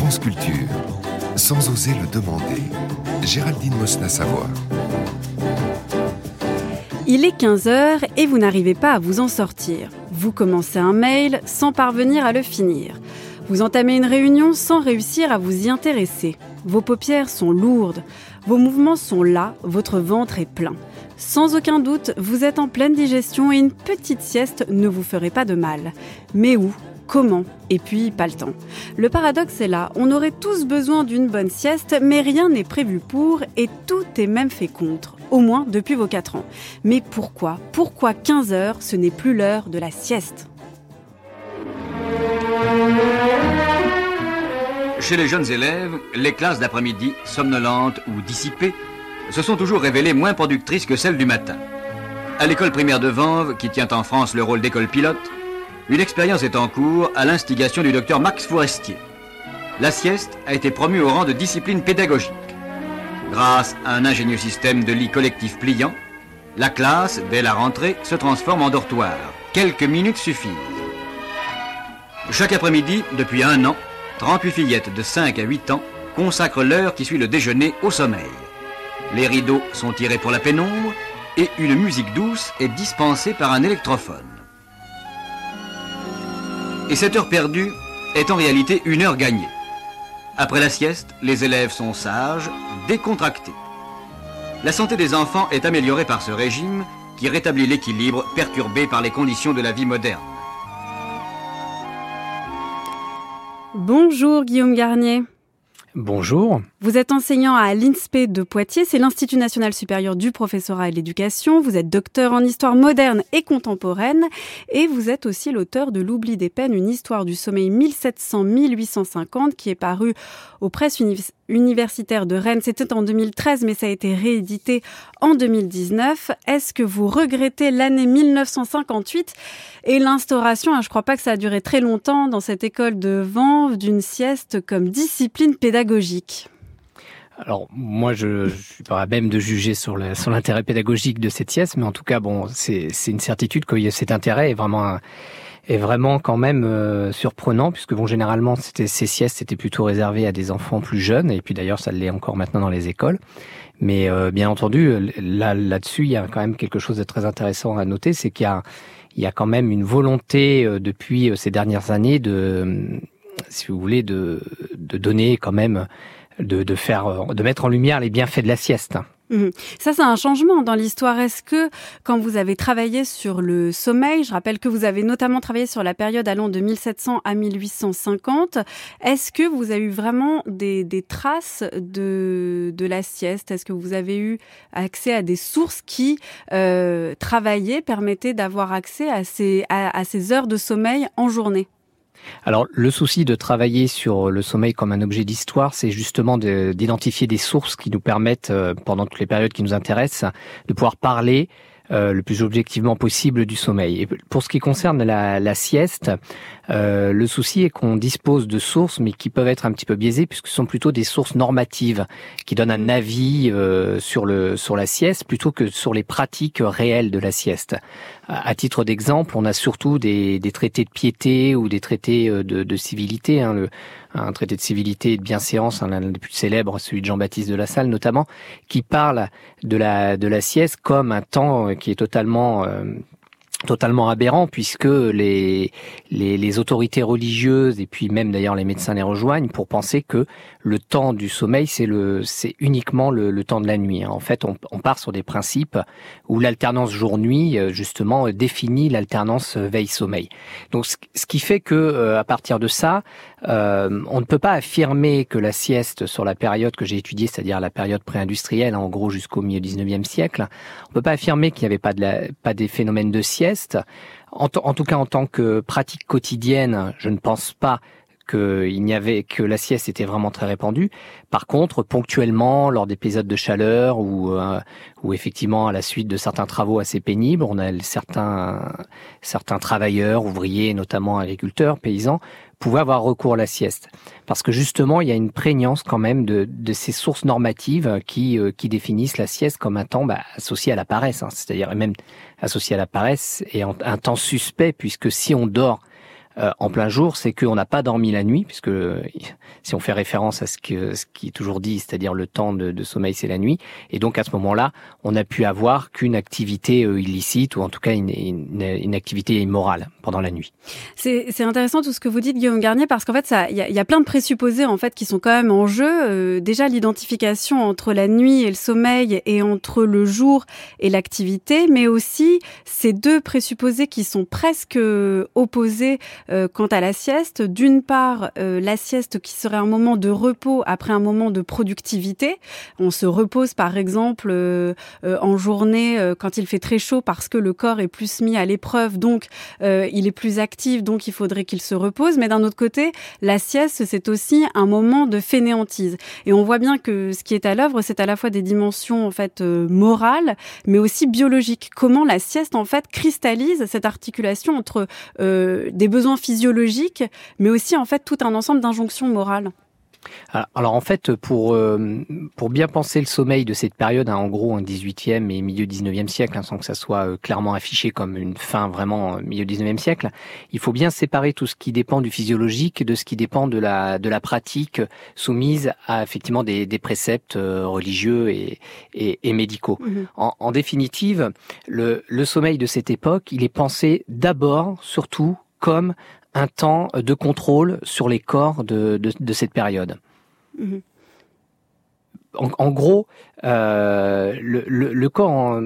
France Culture, sans oser le demander. Géraldine Mosna-Savoie. Il est 15h et vous n'arrivez pas à vous en sortir. Vous commencez un mail sans parvenir à le finir. Vous entamez une réunion sans réussir à vous y intéresser. Vos paupières sont lourdes, vos mouvements sont là, votre ventre est plein. Sans aucun doute, vous êtes en pleine digestion et une petite sieste ne vous ferait pas de mal. Mais où Comment Et puis, pas le temps. Le paradoxe est là, on aurait tous besoin d'une bonne sieste, mais rien n'est prévu pour et tout est même fait contre, au moins depuis vos 4 ans. Mais pourquoi Pourquoi 15 heures, ce n'est plus l'heure de la sieste? Chez les jeunes élèves, les classes d'après-midi, somnolentes ou dissipées, se sont toujours révélées moins productrices que celles du matin. À l'école primaire de Vanves, qui tient en France le rôle d'école pilote, une expérience est en cours à l'instigation du docteur Max Forestier. La sieste a été promue au rang de discipline pédagogique. Grâce à un ingénieux système de lits collectifs pliants, la classe, dès la rentrée, se transforme en dortoir. Quelques minutes suffisent. Chaque après-midi, depuis un an, 38 fillettes de 5 à 8 ans consacrent l'heure qui suit le déjeuner au sommeil. Les rideaux sont tirés pour la pénombre et une musique douce est dispensée par un électrophone. Et cette heure perdue est en réalité une heure gagnée. Après la sieste, les élèves sont sages, décontractés. La santé des enfants est améliorée par ce régime qui rétablit l'équilibre perturbé par les conditions de la vie moderne. Bonjour Guillaume Garnier. Bonjour. Vous êtes enseignant à l'INSPE de Poitiers, c'est l'Institut national supérieur du professorat et de l'éducation. Vous êtes docteur en histoire moderne et contemporaine et vous êtes aussi l'auteur de L'oubli des peines, une histoire du sommeil 1700-1850 qui est paru aux presses universitaires de Rennes. C'était en 2013 mais ça a été réédité en 2019. Est-ce que vous regrettez l'année 1958 et l'instauration, hein, je crois pas que ça a duré très longtemps dans cette école de Vanves, d'une sieste comme discipline pédagogique alors moi, je, je suis pas même de juger sur l'intérêt pédagogique de cette sieste, mais en tout cas, bon, c'est une certitude que cet intérêt est vraiment est vraiment quand même euh, surprenant puisque bon généralement c'était ces siestes c'était plutôt réservé à des enfants plus jeunes et puis d'ailleurs ça l'est encore maintenant dans les écoles. Mais euh, bien entendu là là-dessus il y a quand même quelque chose de très intéressant à noter, c'est qu'il y a il y a quand même une volonté euh, depuis ces dernières années de si vous voulez de de donner quand même de, de faire, de mettre en lumière les bienfaits de la sieste. Mhm. Ça, c'est un changement dans l'histoire. Est-ce que, quand vous avez travaillé sur le sommeil, je rappelle que vous avez notamment travaillé sur la période allant de 1700 à 1850, est-ce que vous avez eu vraiment des, des traces de, de la sieste? Est-ce que vous avez eu accès à des sources qui euh, travaillaient, permettaient d'avoir accès à ces, à ces heures de sommeil en journée? Alors, le souci de travailler sur le sommeil comme un objet d'histoire, c'est justement d'identifier des sources qui nous permettent, euh, pendant toutes les périodes qui nous intéressent, de pouvoir parler euh, le plus objectivement possible du sommeil. Et pour ce qui concerne la, la sieste, euh, le souci est qu'on dispose de sources, mais qui peuvent être un petit peu biaisées, puisque ce sont plutôt des sources normatives qui donnent un avis euh, sur le sur la sieste plutôt que sur les pratiques réelles de la sieste. À titre d'exemple, on a surtout des, des, traités de piété ou des traités de, de civilité. Hein, le, un traité de civilité et de bienséance, un des plus célèbres, celui de Jean-Baptiste de la Salle notamment, qui parle de la de la sieste comme un temps qui est totalement euh, totalement aberrant puisque les, les, les, autorités religieuses et puis même d'ailleurs les médecins les rejoignent pour penser que le temps du sommeil c'est le c'est uniquement le, le, temps de la nuit. En fait, on, on part sur des principes où l'alternance jour-nuit euh, justement définit l'alternance veille-sommeil. Donc ce, qui fait que euh, à partir de ça, euh, on ne peut pas affirmer que la sieste sur la période que j'ai étudiée, c'est-à-dire la période pré-industrielle, en gros jusqu'au milieu 19e siècle, on peut pas affirmer qu'il n'y avait pas de la, pas des phénomènes de sieste en, tout cas, en tant que pratique quotidienne, je ne pense pas qu'il n'y avait que la sieste était vraiment très répandue. Par contre, ponctuellement, lors d'épisodes de chaleur ou euh, ou effectivement à la suite de certains travaux assez pénibles, on a certains travailleurs, ouvriers, notamment agriculteurs, paysans, pouvaient avoir recours à la sieste. Parce que justement, il y a une prégnance quand même de, de ces sources normatives qui euh, qui définissent la sieste comme un temps bah, associé à la paresse, hein, c'est-à-dire même associé à la paresse et un temps suspect puisque si on dort euh, en plein jour, c'est qu'on n'a pas dormi la nuit, puisque si on fait référence à ce, que, ce qui est toujours dit, c'est-à-dire le temps de, sommeil, c'est la nuit. Et donc à ce moment-là, on n'a pu avoir qu'une activité euh, illicite, ou en tout cas une, activité immorale pendant la nuit. C'est intéressant tout ce que vous dites, Guillaume Garnier, parce qu'en fait, il y a, y a, plein de présupposés en fait qui sont quand même en jeu. Euh, déjà, l'identification entre la nuit et le sommeil, et entre le jour et l'activité, mais aussi ces deux présupposés qui sont presque opposés euh, quant à la sieste. D'une part, euh, la sieste qui serait un moment de repos après un moment de productivité. On se repose par exemple euh, en journée quand il fait très chaud parce que le corps est plus mis à l'épreuve, donc il est plus actif, donc il faudrait qu'il se repose. Mais d'un autre côté, la sieste, c'est aussi un moment de fainéantise. Et on voit bien que ce qui est à l'œuvre, c'est à la fois des dimensions en fait morales, mais aussi biologiques. Comment la sieste en fait cristallise cette articulation entre des besoins physiologiques, mais aussi en fait tout un ensemble d'injonctions morales. Alors en fait, pour, euh, pour bien penser le sommeil de cette période, hein, en gros un 18e et milieu 19e siècle, hein, sans que ça soit euh, clairement affiché comme une fin vraiment euh, milieu 19e siècle, il faut bien séparer tout ce qui dépend du physiologique de ce qui dépend de la, de la pratique soumise à effectivement des, des préceptes religieux et, et, et médicaux. Mmh en, en, définitive, le, le sommeil de cette époque, il est pensé d'abord, surtout, comme un temps de contrôle sur les corps de, cette période. Mmh. En, en, gros, euh, le, le, le, corps, en,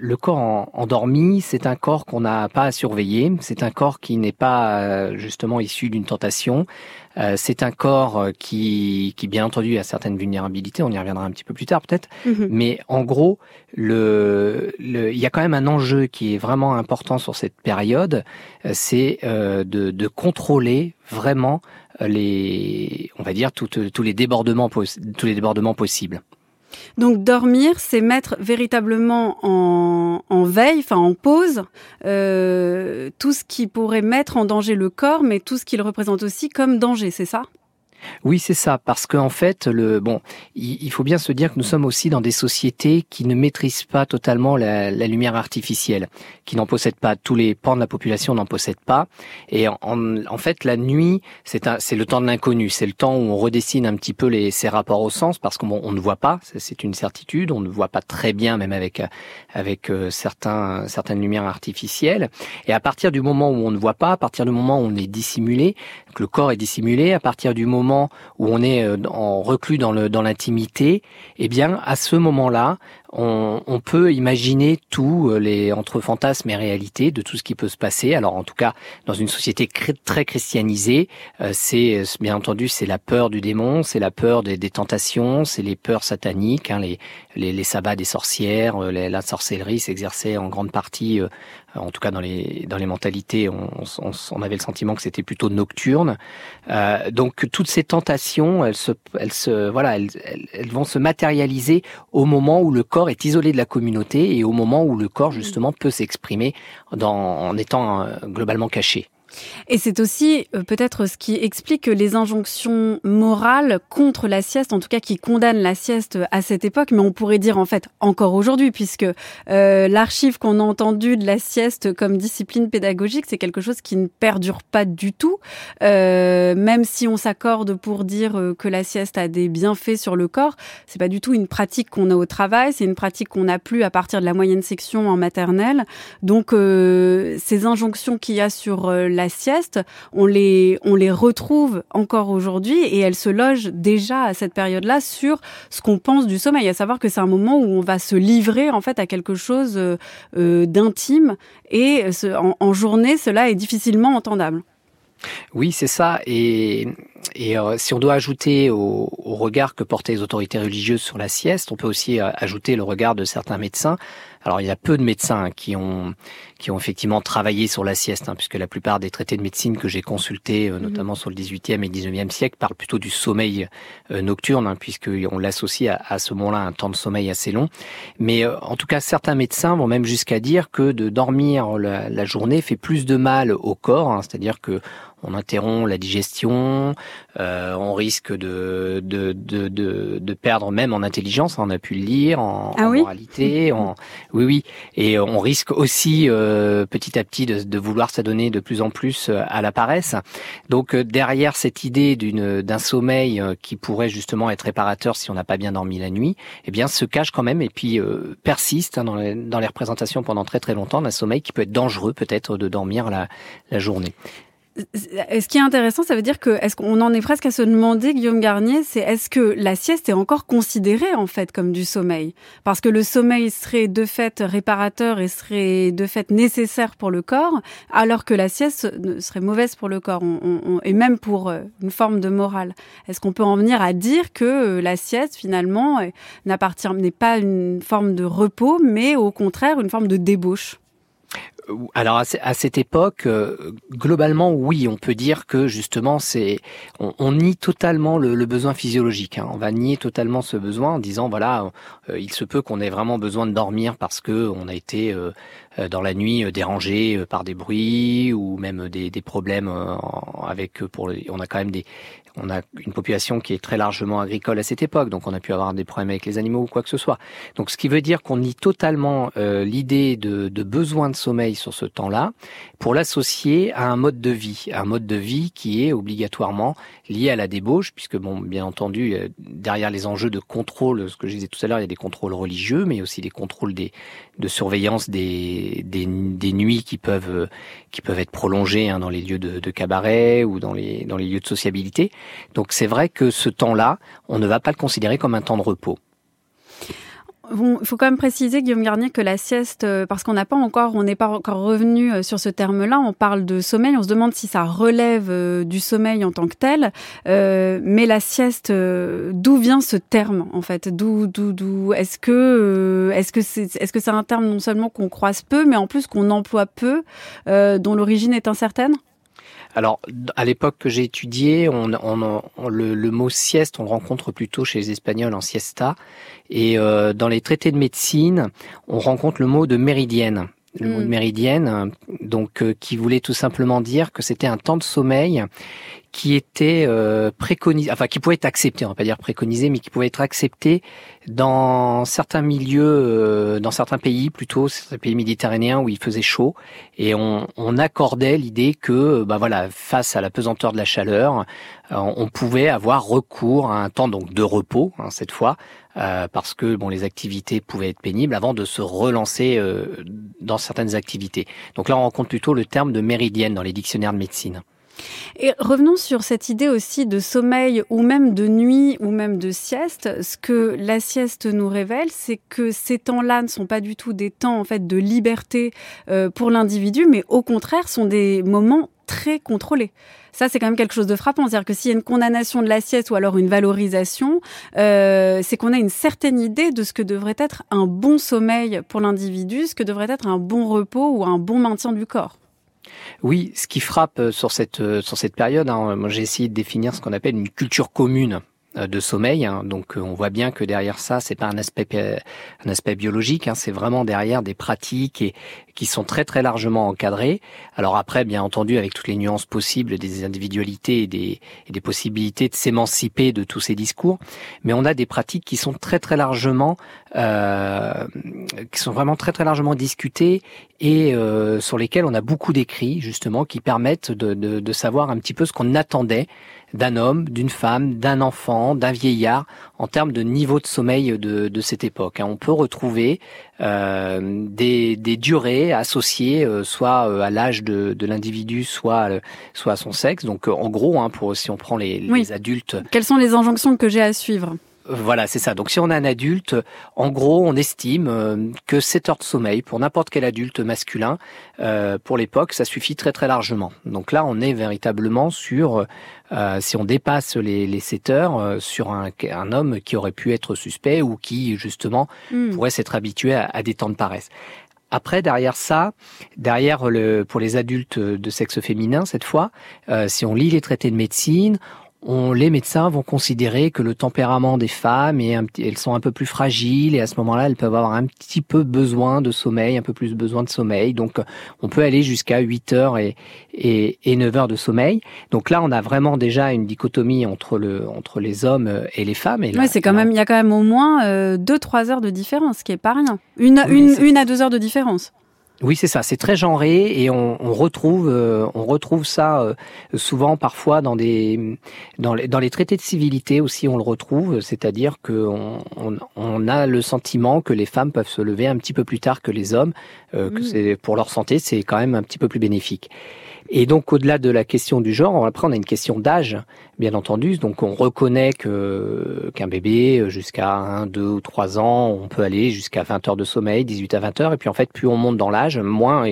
le corps en, endormi, c'est un corps qu'on n'a pas à surveiller. C'est un corps qui n'est pas euh, justement issu d'une tentation. Euh, c'est un corps qui, qui, bien entendu, a certaines vulnérabilités. On y reviendra un petit peu plus tard, peut-être. Mmh. Mais en gros, le, le, il y a quand même un enjeu qui est vraiment important sur cette période. C'est euh, de, de contrôler vraiment les, on va dire, tout, tous les débordements, tous les débordements possibles. Donc dormir, c'est mettre véritablement en, en veille, enfin en pause, euh, tout ce qui pourrait mettre en danger le corps, mais tout ce qu'il représente aussi comme danger, c'est ça? Oui, c'est ça, parce qu'en fait, le bon, il, faut bien se dire que nous sommes aussi dans des sociétés qui ne maîtrisent pas totalement la, la lumière artificielle, qui n'en possèdent pas. Tous les pans de la population n'en possèdent pas. Et en, en fait, la nuit, c'est c'est le temps de l'inconnu, c'est le temps où on redessine un petit peu les, ses rapports au sens, parce qu'on on ne voit pas, c'est une certitude, on ne voit pas très bien, même avec avec euh, certains certaines lumières artificielles. Et à partir du moment où on ne voit pas, à partir du moment où on est dissimulé, que le corps est dissimulé, à partir du moment où on est euh, en reclus dans l'intimité, eh bien à ce moment-là, on, peut imaginer tout euh, les entre fantasmes et réalité de tout ce qui peut se passer. Alors en tout cas, dans une société très christianisée, euh, c'est bien entendu c'est la peur du démon, c'est la peur des, des tentations, c'est les peurs sataniques, hein, les, les, les sabbats des sorcières, la sorcellerie s'exerçait en grande partie en tout cas dans les dans les mentalités, on, on, on avait le sentiment que c'était plutôt nocturne. Euh, donc toutes ces tentations, elles se, elles se, voilà, elles, elles, vont se matérialiser au moment où le corps est isolé de la communauté et au moment où le corps justement peut s'exprimer en étant euh, globalement caché. Et c'est aussi euh, peut-être ce qui explique les injonctions morales contre la sieste, en tout cas qui condamnent la sieste à cette époque, mais on pourrait dire en fait encore aujourd'hui, puisque euh, l'archive qu'on a entendue de la sieste comme discipline pédagogique, c'est quelque chose qui ne perdure pas du tout, euh, même si on s'accorde pour dire euh, que la sieste a des bienfaits sur le corps, c'est pas du tout une pratique qu'on a au travail, c'est une pratique qu'on n'a plus à partir de la moyenne section en maternelle. Donc euh, ces injonctions qu'il y a sur euh, la sieste, on les, on les retrouve encore aujourd'hui et elles se logent déjà à cette période-là sur ce qu'on pense du sommeil, à savoir que c'est un moment où on va se livrer en fait à quelque chose euh, euh d'intime et en, journée, cela est difficilement entendable. Oui, c'est ça. Et, euh, si on doit ajouter au, regard que portaient les autorités religieuses sur la sieste, on peut aussi ajouter le regard de certains médecins. Alors il y a peu de médecins qui ont qui ont effectivement travaillé sur la sieste, hein, puisque la plupart des traités de médecine que j'ai consultés, euh, mhm. notamment sur le 18e et 19e siècle, parlent plutôt du sommeil euh, nocturne, hein, puisqu'on l'associe à, à, ce moment-là un temps de sommeil assez long. Mais euh, en tout cas, certains médecins vont même jusqu'à dire que de dormir la, la journée fait plus de mal au corps, hein, c'est-à-dire que on interrompt la digestion, euh, on risque de de, de, de, de perdre même en intelligence. On a pu le lire en, Ah en oui moralité. En, oui, oui. Et on risque aussi euh, petit à petit de, de vouloir s'adonner de plus en plus euh, à la paresse. Donc euh, derrière cette idée d'une d'un sommeil euh, qui pourrait justement être réparateur si on n'a pas bien dormi la nuit, eh bien se cache quand même et puis euh, persiste hein, dans, les, dans les représentations pendant très très longtemps d'un sommeil qui peut être dangereux peut-être de dormir la, la journée. Ce qui est intéressant, ça veut dire que est-ce qu'on en est presque à se demander, Guillaume Garnier, c'est est-ce que la sieste est encore considérée en fait comme du sommeil? Parce que le sommeil serait de fait réparateur et serait de fait nécessaire pour le corps, alors que la sieste serait mauvaise pour le corps et même pour euh, une forme de morale. Est-ce qu'on peut en venir à dire que euh, la sieste finalement n'appartient n'est pas une forme de repos, mais au contraire une forme de débauche? Alors à, ce- à cette époque, euh, globalement, oui, on peut dire que justement, c'est on, nie totalement le, besoin physiologique. hein. On va nier totalement ce besoin en disant voilà, euh, il se peut qu'on ait vraiment besoin de dormir parce que on a été euh, euh, dans la nuit euh, dérangé euh, par des bruits ou même des, problèmes euh, avec euh, pour on a quand même des on a une population qui est très largement agricole à cette époque, donc on a pu avoir des problèmes avec les animaux ou quoi que ce soit. Donc ce qui veut dire qu'on nie totalement euh, l'idée de, de besoin de sommeil sur ce temps-là pour l'associer à un mode de vie, un mode de vie qui est obligatoirement lié à la débauche, puisque bon, bien entendu, derrière les enjeux de contrôle, ce que je disais tout à l'heure, il y a des contrôles religieux, mais aussi des contrôles des, de surveillance des, des, des nuits qui peuvent qui peuvent être prolongées hein, dans les lieux de, cabaret ou dans les lieux de sociabilité. Donc c'est vrai que ce temps-là, on ne va pas le considérer comme un temps de repos. Il faut quand même préciser, Guillaume Garnier, que la sieste, euh, parce qu'on n'a pas encore, on n'est pas encore revenu euh, sur ce terme-là. On parle de sommeil, on se demande si ça relève euh, du sommeil en tant que tel. Euh, mais la sieste, d'où vient ce terme en fait? D'où, d'où, d'où Est-ce que, est-ce que c'est, est-ce que c'est un terme non seulement qu'on croise peu, mais en plus qu'on emploie peu, euh, dont l'origine est incertaine? Alors, à l'époque que j'ai étudié, on, le, mot sieste, on rencontre plutôt chez les Espagnols en siesta. Et euh, dans les traités de médecine, on rencontre le mot de méridienne. Le mot Mm. de méridienne, euh, donc euh, qui voulait tout simplement dire que c'était un temps de sommeil qui était euh, préconisé, enfin qui pouvait être accepté, on va pas dire préconisé, mais qui pouvait être accepté dans certains milieux, euh, dans certains pays plutôt, certains pays méditerranéens où il faisait chaud, et on, on accordait l'idée que, bah voilà, face à la pesanteur de la chaleur, on pouvait avoir recours à un temps donc de repos hein, cette fois, euh, parce que bon, les activités pouvaient être pénibles avant de se relancer euh, dans certaines activités. Donc là, on rencontre plutôt le terme de méridienne dans les dictionnaires de médecine. Et revenons sur cette idée aussi de sommeil ou même de nuit ou même de sieste. Ce que la sieste nous révèle, c'est que ces temps-là ne sont pas du tout des temps en fait de liberté euh, pour l'individu, mais au contraire sont des moments très contrôlés. Ça, c'est quand même quelque chose de frappant. C'est-à-dire que s'il y a une condamnation de la sieste ou alors une valorisation, euh, c'est qu'on a une certaine idée de ce que devrait être un bon sommeil pour l'individu, ce que devrait être un bon repos ou un bon maintien du corps. Oui, ce qui frappe euh, sur cette euh, sur cette période, hein, j'ai essayé de définir ce qu'on appelle une culture commune euh, de sommeil. hein. donc on voit bien que derrière ça, c'est pas un aspect un aspect biologique, hein, c'est vraiment derrière des pratiques et qui sont très très largement encadrées. Alors après, bien entendu, avec toutes les nuances possibles des individualités et des, possibilités de s'émanciper de tous ces discours, mais on a des pratiques qui sont très très largement euh, qui sont vraiment très très largement discutées et euh, sur lesquelles on a beaucoup d'écrits justement qui permettent de savoir un petit peu ce qu'on attendait d'un homme, d'une femme, d'un enfant, d'un vieillard en termes de niveau de sommeil de, de cette époque. hein. On peut retrouver euh, des, des durées associées euh, soit euh, à l'âge de, de l'individu, soit soit à son sexe. Donc en gros, hein, pour si on prend les, les Oui. adultes, Quelles sont les injonctions que j'ai à suivre? Voilà, c'est ça. Donc si on a un adulte, en gros, on estime euh, que 7 heures de sommeil pour n'importe quel adulte masculin, euh, pour l'époque, ça suffit très très largement. Donc là, on est véritablement sur, euh, si on dépasse les, les 7 heures, euh, sur un, un homme qui aurait pu être suspect ou qui, justement, Hmm. pourrait s'être habitué à, à des temps de paresse. Après, derrière ça, derrière le, pour les adultes de sexe féminin, cette fois, euh, si on lit les traités de médecine, on, les médecins vont considérer que le tempérament des femmes est un, elles sont un peu plus fragiles et à ce moment-là, elles peuvent avoir un petit peu besoin de sommeil, un peu plus besoin de sommeil. Donc, on peut aller jusqu'à 8 heures et, et, et 9 heures de sommeil. Donc là, on a vraiment déjà une dichotomie entre le entre les hommes et les femmes. Et ouais, c'est quand même il y a quand même au moins euh, 2-3 heures de différence, ce qui est pas rien. Une, une, une à deux heures de différence. Oui, c'est ça. C'est très genré et on, on retrouve, euh, on retrouve ça euh, souvent, parfois dans des, dans les, dans les traités de civilité aussi, on le retrouve. C'est-à-dire que on, on, on, a le sentiment que les femmes peuvent se lever un petit peu plus tard que les hommes, euh, que mmh. c'est pour leur santé, c'est quand même un petit peu plus bénéfique. Et donc, au-delà de la question du genre, après, on a une question d'âge, bien entendu. Donc, on reconnaît que qu'un bébé, jusqu'à 1, 2 ou 3 ans, on peut aller jusqu'à 20 heures de sommeil, 18 à 20 heures. Et puis, en fait, plus on monte dans l'âge, moins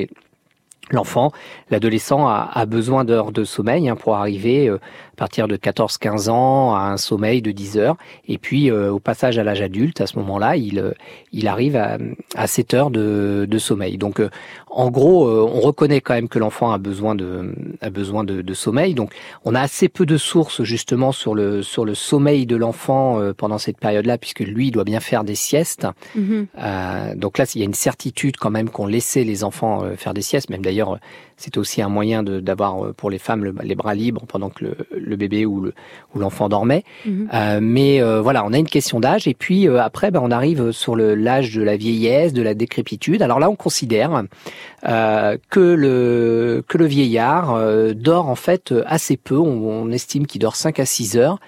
l'enfant, l'adolescent a, besoin d'heures de sommeil hein, pour arriver euh, à partir de 14-15 ans à un sommeil de 10 heures. Et puis euh, au passage à l'âge adulte, à ce moment-là, il, euh, il arrive à, à 7 heures de, de sommeil. Donc euh, en gros, euh, on reconnaît quand même que l'enfant a besoin de, a besoin de, de, sommeil. Donc on a assez peu de sources justement sur le, sur le sommeil de l'enfant pendant cette période-là, puisque lui il doit bien faire des siestes. Mmh. donc là, il y a une certitude quand même qu'on laissait les enfants faire des siestes, même d'ailleurs c'est aussi un moyen d'avoir euh, pour les femmes le, les bras libres pendant que le, le bébé ou l'enfant dormait. Mmh. Euh, mais euh, voilà, on a une question d'âge et puis euh, après, ben, on arrive sur l'âge de la vieillesse, de la décrépitude. Alors là, on considère euh, que le que le vieillard dort en fait assez peu. On, on estime qu'il dort 5 à 6 heures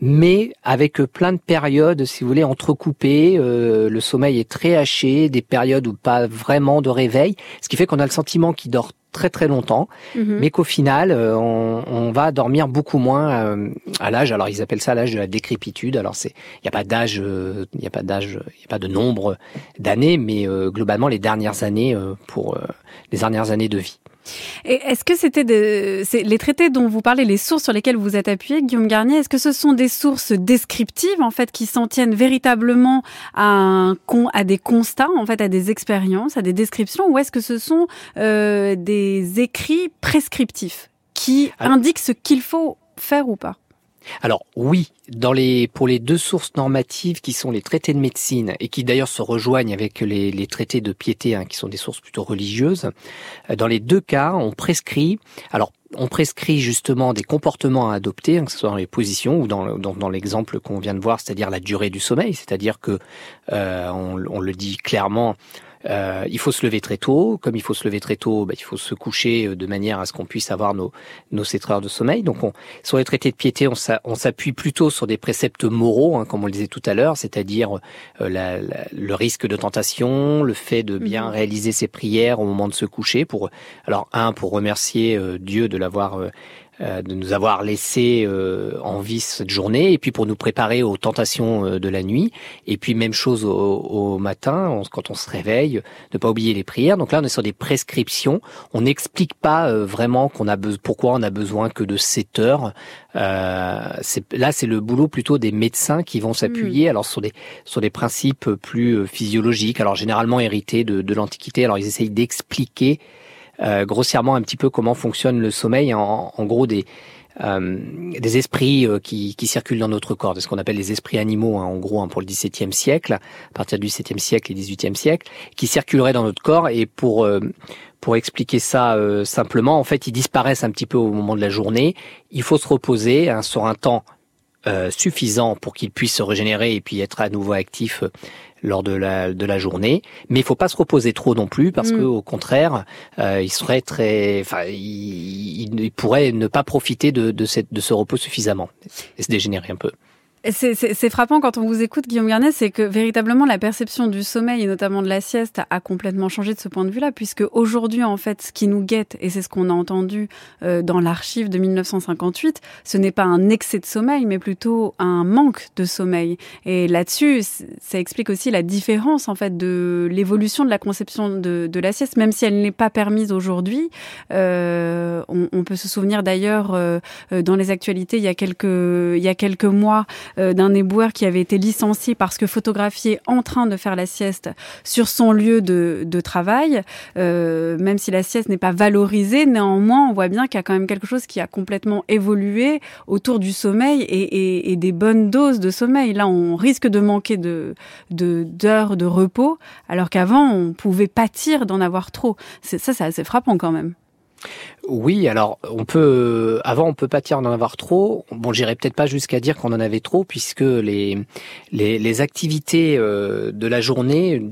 mais avec plein de périodes, si vous voulez, entrecoupées. Euh, le sommeil est très haché, des périodes où pas vraiment de réveil, ce qui fait qu'on a le sentiment qu'il dort très très longtemps, mmh. mais qu'au final, euh, on, on, va dormir beaucoup moins euh, à l'âge. Alors ils appellent ça l'âge de la décrépitude. Alors c'est, il n'y a pas d'âge, il n'y a pas d'âge, il n'y a pas de nombre d'années, mais globalement les dernières années pour les dernières années de vie. Et est-ce que c'était de, les traités dont vous parlez, les sources sur lesquelles vous êtes appuyé, Guillaume Garnier, est-ce que ce sont des sources descriptives en fait qui s'en tiennent véritablement à, un, à des constats, en fait, à des expériences, à des descriptions, ou est-ce que ce sont euh, des écrits prescriptifs qui Alors, indiquent ce qu'il faut faire ou pas? Alors oui, pour les deux sources normatives qui sont les traités de médecine et qui d'ailleurs se rejoignent avec les, traités de piété, hein, qui sont des sources plutôt religieuses, euh, dans les deux cas, on prescrit. Alors on prescrit justement des comportements à adopter, hein, que ce soit dans les positions ou dans, l'exemple qu'on vient de voir, c'est-à-dire la durée du sommeil, c'est-à-dire que euh, on, le dit clairement, euh, il faut se lever très tôt. Comme il faut se lever très tôt, bah, il faut se coucher euh, de manière à ce qu'on puisse avoir nos, nos 7 heures de sommeil. Donc, on, sur les traités de piété, on s'appuie plutôt sur des préceptes moraux, hein, comme on le disait tout à l'heure, c'est-à-dire euh, la, la, le risque de tentation, le fait de bien mmh. réaliser ses prières au moment de se coucher. Pour, alors, un, pour remercier euh, Dieu de l'avoir euh, de nous avoir laissé euh, en vie cette journée, et puis pour nous préparer aux tentations euh, de la nuit, et puis même chose au, au matin, on, quand on se réveille, ne pas oublier les prières. Donc là, on est sur des prescriptions. On n'explique pas vraiment qu'on a pourquoi on a besoin que de 7 heures. là, c'est le boulot plutôt des médecins qui vont s'appuyer mmh. alors sur des sur des principes plus physiologiques, alors généralement hérités de, de l'Antiquité. Alors ils essayent d'expliquer euh, grossièrement un petit peu comment fonctionne le sommeil, en, en gros des, euh, des esprits euh, qui, qui, circulent dans notre corps, de ce qu'on appelle les esprits animaux, hein, en gros, hein, pour le XVIIe siècle, à partir du XVIIe siècle et XVIIIe siècle, qui circuleraient dans notre corps. Et pour euh, pour expliquer ça euh, simplement, en fait, ils disparaissent un petit peu au moment de la journée. Il faut se reposer hein, sur un temps suffisant pour qu'ils puissent se régénérer et puis être à nouveau actifs lors de la, de la journée. Mais il faut pas se reposer trop non plus parce mmh. que au contraire, euh, il serait très, enfin, il, il, pourrait ne pas profiter de, de, cette, de ce repos suffisamment et se dégénérer un peu. C'est frappant quand on vous écoute, Guillaume Garnet, c'est que véritablement la perception du sommeil et notamment de la sieste a complètement changé de ce point de vue-là, puisque aujourd'hui, en fait, ce qui nous guette, et c'est ce qu'on a entendu euh, dans l'archive de 1958, ce n'est pas un excès de sommeil, mais plutôt un manque de sommeil. Et là-dessus, ça explique aussi la différence, en fait, de l'évolution de la conception de, de, la sieste, même si elle n'est pas permise aujourd'hui. Euh, on, on, peut se souvenir d'ailleurs, euh, dans les actualités, il y a quelques, il y a quelques mois, d'un éboueur qui avait été licencié parce que photographié en train de faire la sieste sur son lieu de, de travail, même si la sieste n'est pas valorisée, néanmoins, on voit bien qu'il y a quand même quelque chose qui a complètement évolué autour du sommeil et, et, et des bonnes doses de sommeil. Là, on risque de manquer de d'heures de, repos, alors qu'avant, on pouvait pâtir d'en avoir trop. Ça, c'est assez frappant quand même. Oui, alors on peut avant on peut pâtir d'en avoir trop. Bon, j'irai peut-être pas jusqu'à dire qu'on en avait trop puisque les les, les activités euh, de la journée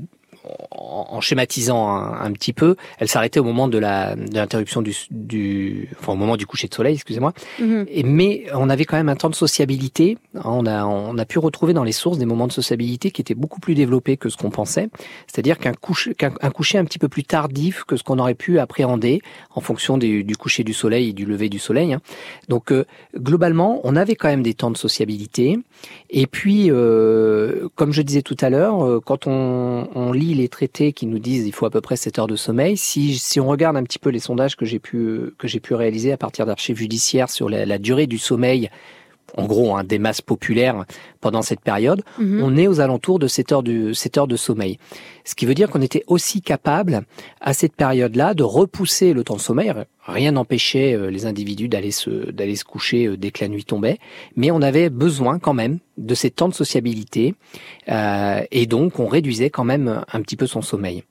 en, schématisant un, petit peu, elle s'arrêtait au moment de la de l'interruption du, du, enfin au moment du coucher de soleil, excusez-moi. Mhm. Mais on avait quand même un temps de sociabilité. On a on a pu retrouver dans les sources des moments de sociabilité qui étaient beaucoup plus développés que ce qu'on pensait. C'est-à-dire qu'un coucher qu'un coucher un petit peu plus tardif que ce qu'on aurait pu appréhender en fonction du, du coucher du soleil et du lever du soleil. Hein. Donc euh, globalement, on avait quand même des temps de sociabilité. Et puis, euh, comme je disais tout à l'heure, euh, quand on, on lit les traités qui nous disent il faut à peu près 7 heures de sommeil. Si, on regarde un petit peu les sondages que j'ai pu, que j'ai pu réaliser à partir d'archives judiciaires sur la, durée du sommeil, en gros, hein, des masses populaires pendant cette période, mhm. on est aux alentours de 7 heures de, 7 heures de sommeil. Ce qui veut dire qu'on était aussi capable, à cette période-là, de repousser le temps de sommeil. Rien n'empêchait euh, les individus d'aller se, d'aller se coucher euh, dès que la nuit tombait, mais on avait besoin quand même de ces temps de sociabilité, euh, et donc on réduisait quand même un petit peu son sommeil.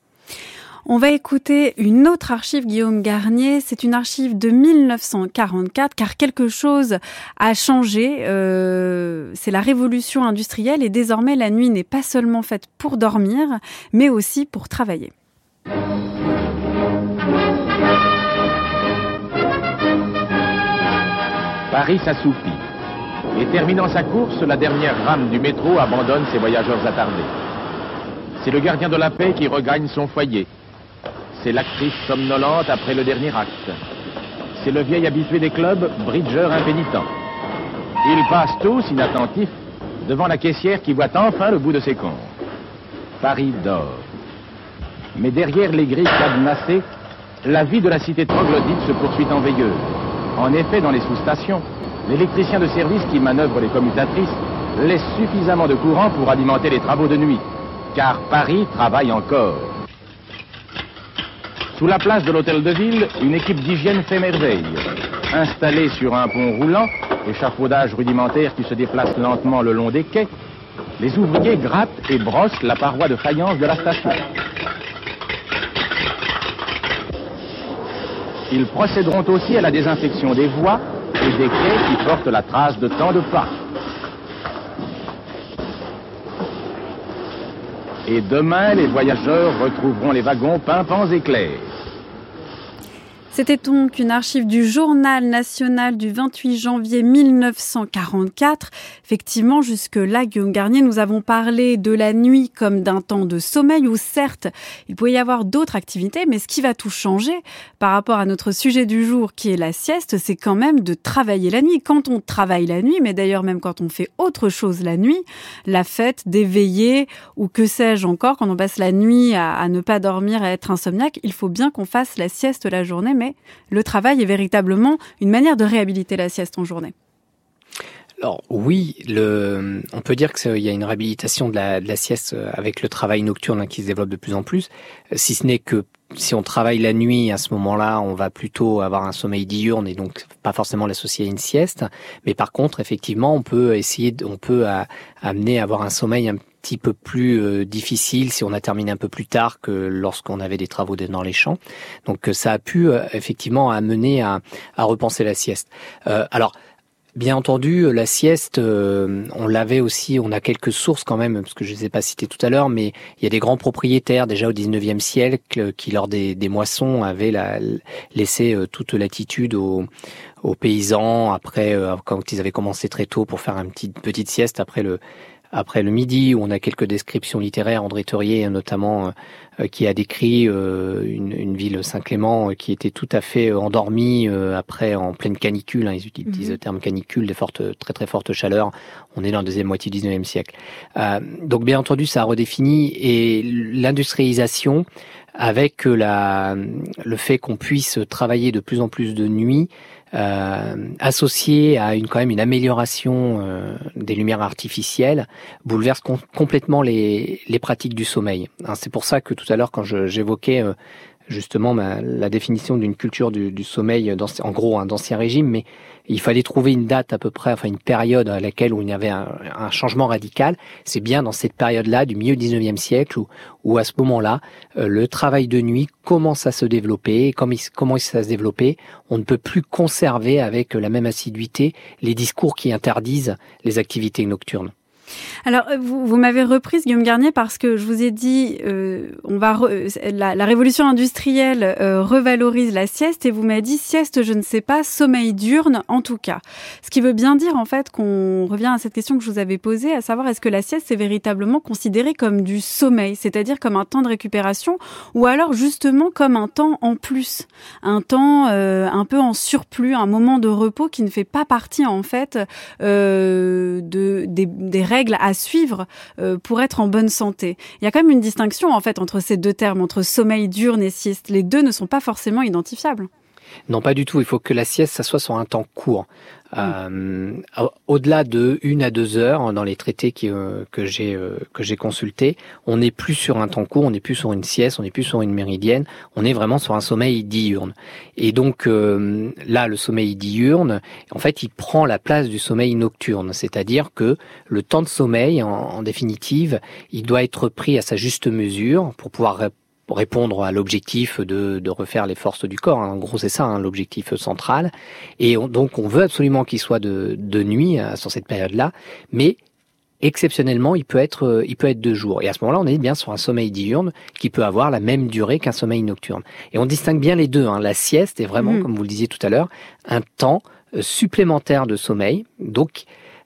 On va écouter une autre archive, Guillaume Garnier. C'est une archive de 1944, car quelque chose a changé. Euh, c'est la révolution industrielle et désormais la nuit n'est pas seulement faite pour dormir, mais aussi pour travailler. Paris s'assoupit. Et terminant sa course, la dernière rame du métro abandonne ses voyageurs attardés. C'est le gardien de la paix qui regagne son foyer, c'est l'actrice somnolente après le dernier acte. C'est le vieil habitué des clubs, bridger impénitent. Ils passent tous, inattentifs, devant la caissière qui voit enfin le bout de ses comptes. Paris dort. Mais derrière les grilles cadenassées, la vie de la cité troglodyte se poursuit en veilleuse. En effet, dans les sous-stations, l'électricien de service qui manœuvre les commutatrices laisse suffisamment de courant pour alimenter les travaux de nuit. Car Paris travaille encore. Sous la place de l'hôtel de ville, une équipe d'hygiène fait merveille. Installée sur un pont roulant, échafaudage rudimentaire qui se déplace lentement le long des quais, les ouvriers grattent et brossent la paroi de faïence de la station. Ils procéderont aussi à la désinfection des voies et des quais qui portent la trace de tant de pas. Et demain, les voyageurs retrouveront les wagons pimpants et clairs. C'était donc une archive du Journal national du 28 janvier 1944. Effectivement, jusque-là, Guillaume Garnier, nous avons parlé de la nuit comme d'un temps de sommeil où certes, il pouvait y avoir d'autres activités, mais ce qui va tout changer par rapport à notre sujet du jour qui est la sieste, c'est quand même de travailler la nuit. Quand on travaille la nuit, mais d'ailleurs même quand on fait autre chose la nuit, la fête, d'éveiller ou que sais-je encore, quand on passe la nuit à, à ne pas dormir, à être insomniaque, il faut bien qu'on fasse la sieste la journée le travail est véritablement une manière de réhabiliter la sieste en journée. Alors oui, on peut dire qu'il y a une réhabilitation de la, sieste avec le travail nocturne hein, qui se développe de plus en plus, si ce n'est que si on travaille la nuit, à ce moment-là, on va plutôt avoir un sommeil diurne et donc pas forcément l'associer à une sieste. Mais par contre, effectivement, on peut essayer, on peut amener à avoir un sommeil petit peu plus euh, difficile si on a terminé un peu plus tard que lorsqu'on avait des travaux dans les champs. Donc euh, ça a pu euh, effectivement amener à, à, repenser la sieste. alors Bien entendu, la sieste, on l'avait aussi, on a quelques sources quand même, parce que je ne les ai pas citées tout à l'heure, mais il y a des grands propriétaires déjà au 19e siècle qui, lors des, des moissons, avaient la, laissé toute latitude aux, aux paysans, après, quand ils avaient commencé très tôt pour faire une petite, petite sieste après le, après le midi, où on a quelques descriptions littéraires, André Teurier notamment, euh, qui a décrit euh, une, une, ville Saint-Clément euh, qui était tout à fait endormie après en pleine canicule, hein, ils utilisent mhm. le terme canicule, des fortes, très très fortes chaleurs, on est dans la deuxième moitié du 19e siècle. donc bien entendu, ça a redéfini, et l'industrialisation, avec la, le fait qu'on puisse travailler de plus en plus de nuit, associé à une quand même une amélioration des lumières artificielles, bouleverse complètement les, les pratiques du sommeil. Hein, c'est pour ça que tout à l'heure, quand j'évoquais justement la définition d'une culture du, sommeil, en gros, un d'ancien régime, mais il fallait trouver une date à peu près, enfin une période à laquelle il y avait un, changement radical. C'est bien dans cette période-là, du milieu du 19e siècle, où, à ce moment-là, euh, le travail de nuit commence à se développer. Et comme il, comment il se développer On ne peut plus conserver avec la même assiduité les discours qui interdisent les activités nocturnes. Alors, euh, vous, m'avez reprise, Guillaume Garnier, parce que je vous ai dit, euh, on va la, la, révolution industrielle euh, revalorise la sieste, et vous m'avez dit sieste, je ne sais pas, sommeil diurne, en tout cas. Ce qui veut bien dire, en fait, qu'on revient à cette question que je vous avais posée, à savoir est-ce que la sieste est véritablement considérée comme du sommeil, c'est-à-dire comme un temps de récupération, ou alors justement comme un temps en plus, un temps un peu en surplus, un moment de repos qui ne fait pas partie, en fait, de des, des règles à suivre euh, pour être en bonne santé. Il y a quand même une distinction en fait entre ces deux termes, entre sommeil diurne et sieste. Les deux ne sont pas forcément identifiables. Non, pas du tout. Il faut que la sieste, ça soit sur un temps court. Euh, au-delà de une à deux heures dans les traités qui, euh, que j'ai euh, que j'ai consultés, on n'est plus sur un temps court, on n'est plus sur une sieste, on n'est plus sur une méridienne, on est vraiment sur un sommeil diurne. Et donc là, le sommeil diurne, en fait, il prend la place du sommeil nocturne, c'est-à-dire que le temps de sommeil, en, en définitive, il doit être pris à sa juste mesure pour pouvoir répondre à l'objectif de, de, refaire les forces du corps. Hein. En gros, c'est ça hein, l'objectif central. Et donc, on veut absolument qu'il soit de, de nuit euh, sur cette période-là, mais exceptionnellement, il peut être, euh, il peut être de jour. Et à ce moment-là, on est bien sur un sommeil diurne qui peut avoir la même durée qu'un sommeil nocturne. Et on distingue bien les deux. Hein. La sieste est vraiment, mmh. comme vous le disiez tout à l'heure, un temps euh, supplémentaire de sommeil. Donc,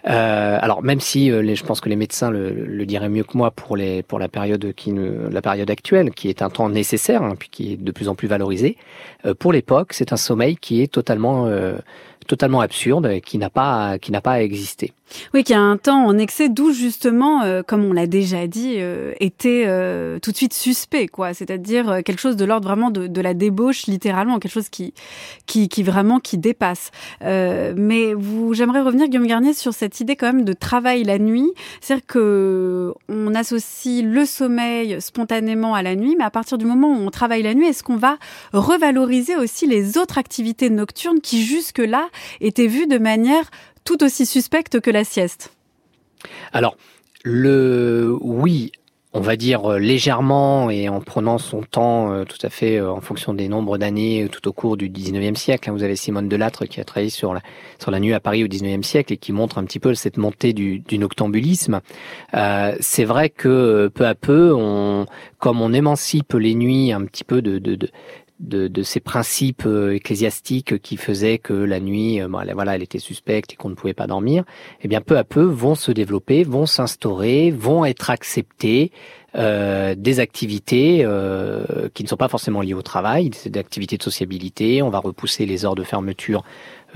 euh, alors même si euh, je pense que les médecins le, le, diraient mieux que moi pour les pour la période qui la période actuelle qui est un temps nécessaire hein, puis qui est de plus en plus valorisé euh, pour l'époque c'est un sommeil qui est totalement totalement absurde et qui n'a pas qui n'a pas existé. Oui, qui a un temps en excès, d'où justement, euh, comme on l'a déjà dit, euh, était euh, tout de suite suspect, quoi. C'est-à-dire quelque chose de l'ordre vraiment de, de, la débauche, littéralement, quelque chose qui, qui, qui vraiment qui dépasse. mais vous, j'aimerais revenir, Guillaume Garnier, sur cette idée quand même de travail la nuit. C'est-à-dire que on associe le sommeil spontanément à la nuit, mais à partir du moment où on travaille la nuit, est-ce qu'on va revaloriser aussi les autres activités nocturnes qui jusque-là étaient vues de manière tout aussi suspecte que la sieste Alors, le oui, on va dire euh, légèrement et en prenant son temps euh, tout à fait euh, en fonction des nombres d'années tout au cours du 19e siècle. Hein. Vous avez Simone Delattre qui a travaillé sur la, sur nuit à Paris au 19e siècle et qui montre un petit peu cette montée du, noctambulisme. c'est vrai que peu à peu, on, comme on émancipe les nuits un petit peu de de, de, ces principes euh, ecclésiastiques qui faisaient que la nuit, euh, voilà, elle était suspecte et qu'on ne pouvait pas dormir, eh bien, peu à peu vont se développer, vont s'instaurer, vont être acceptés euh, des activités euh, qui ne sont pas forcément liées au travail, des activités de sociabilité. On va repousser les heures de fermeture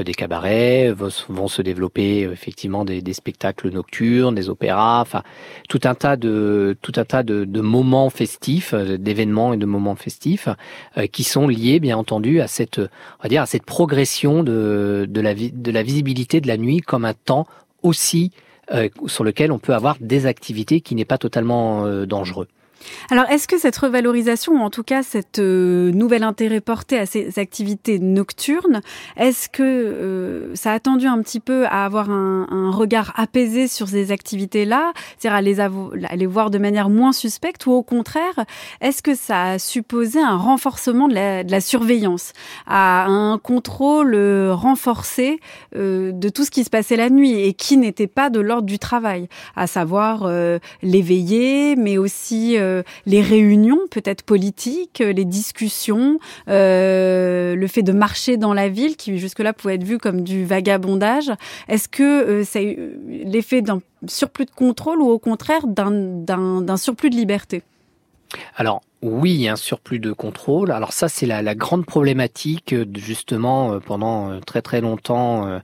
euh, des cabarets, vont se développer euh, effectivement des, spectacles nocturnes, des opéras, enfin tout un tas de tout un tas de, de moments festifs, euh, d'événements et de moments festifs qui sont liés bien entendu à cette on va dire à cette progression de de la visibilité de la nuit comme un temps aussi sur lequel on peut avoir des activités qui n'est pas totalement dangereux. Alors, est-ce que cette revalorisation, ou en tout cas cette euh, nouvel intérêt porté à ces activités nocturnes, est-ce que euh, ça a tendu un petit peu à avoir un, un regard apaisé sur ces activités-là, c'est-à-dire à les, à les voir de manière moins suspecte, ou au contraire, est-ce que ça a supposé un renforcement de la, de la surveillance, à un contrôle euh, renforcé de tout ce qui se passait la nuit et qui n'était pas de l'ordre du travail, à savoir l'éveiller, mais aussi euh, les réunions peut-être politiques, euh, les discussions, euh, le fait de marcher dans la ville qui jusque-là pouvait être vu comme du vagabondage. Est-ce que c'est l'effet d'un surplus de contrôle ou au contraire d'un surplus de liberté? Alors oui, un surplus de contrôle. Alors ça, c'est la, grande problématique justement pendant très très longtemps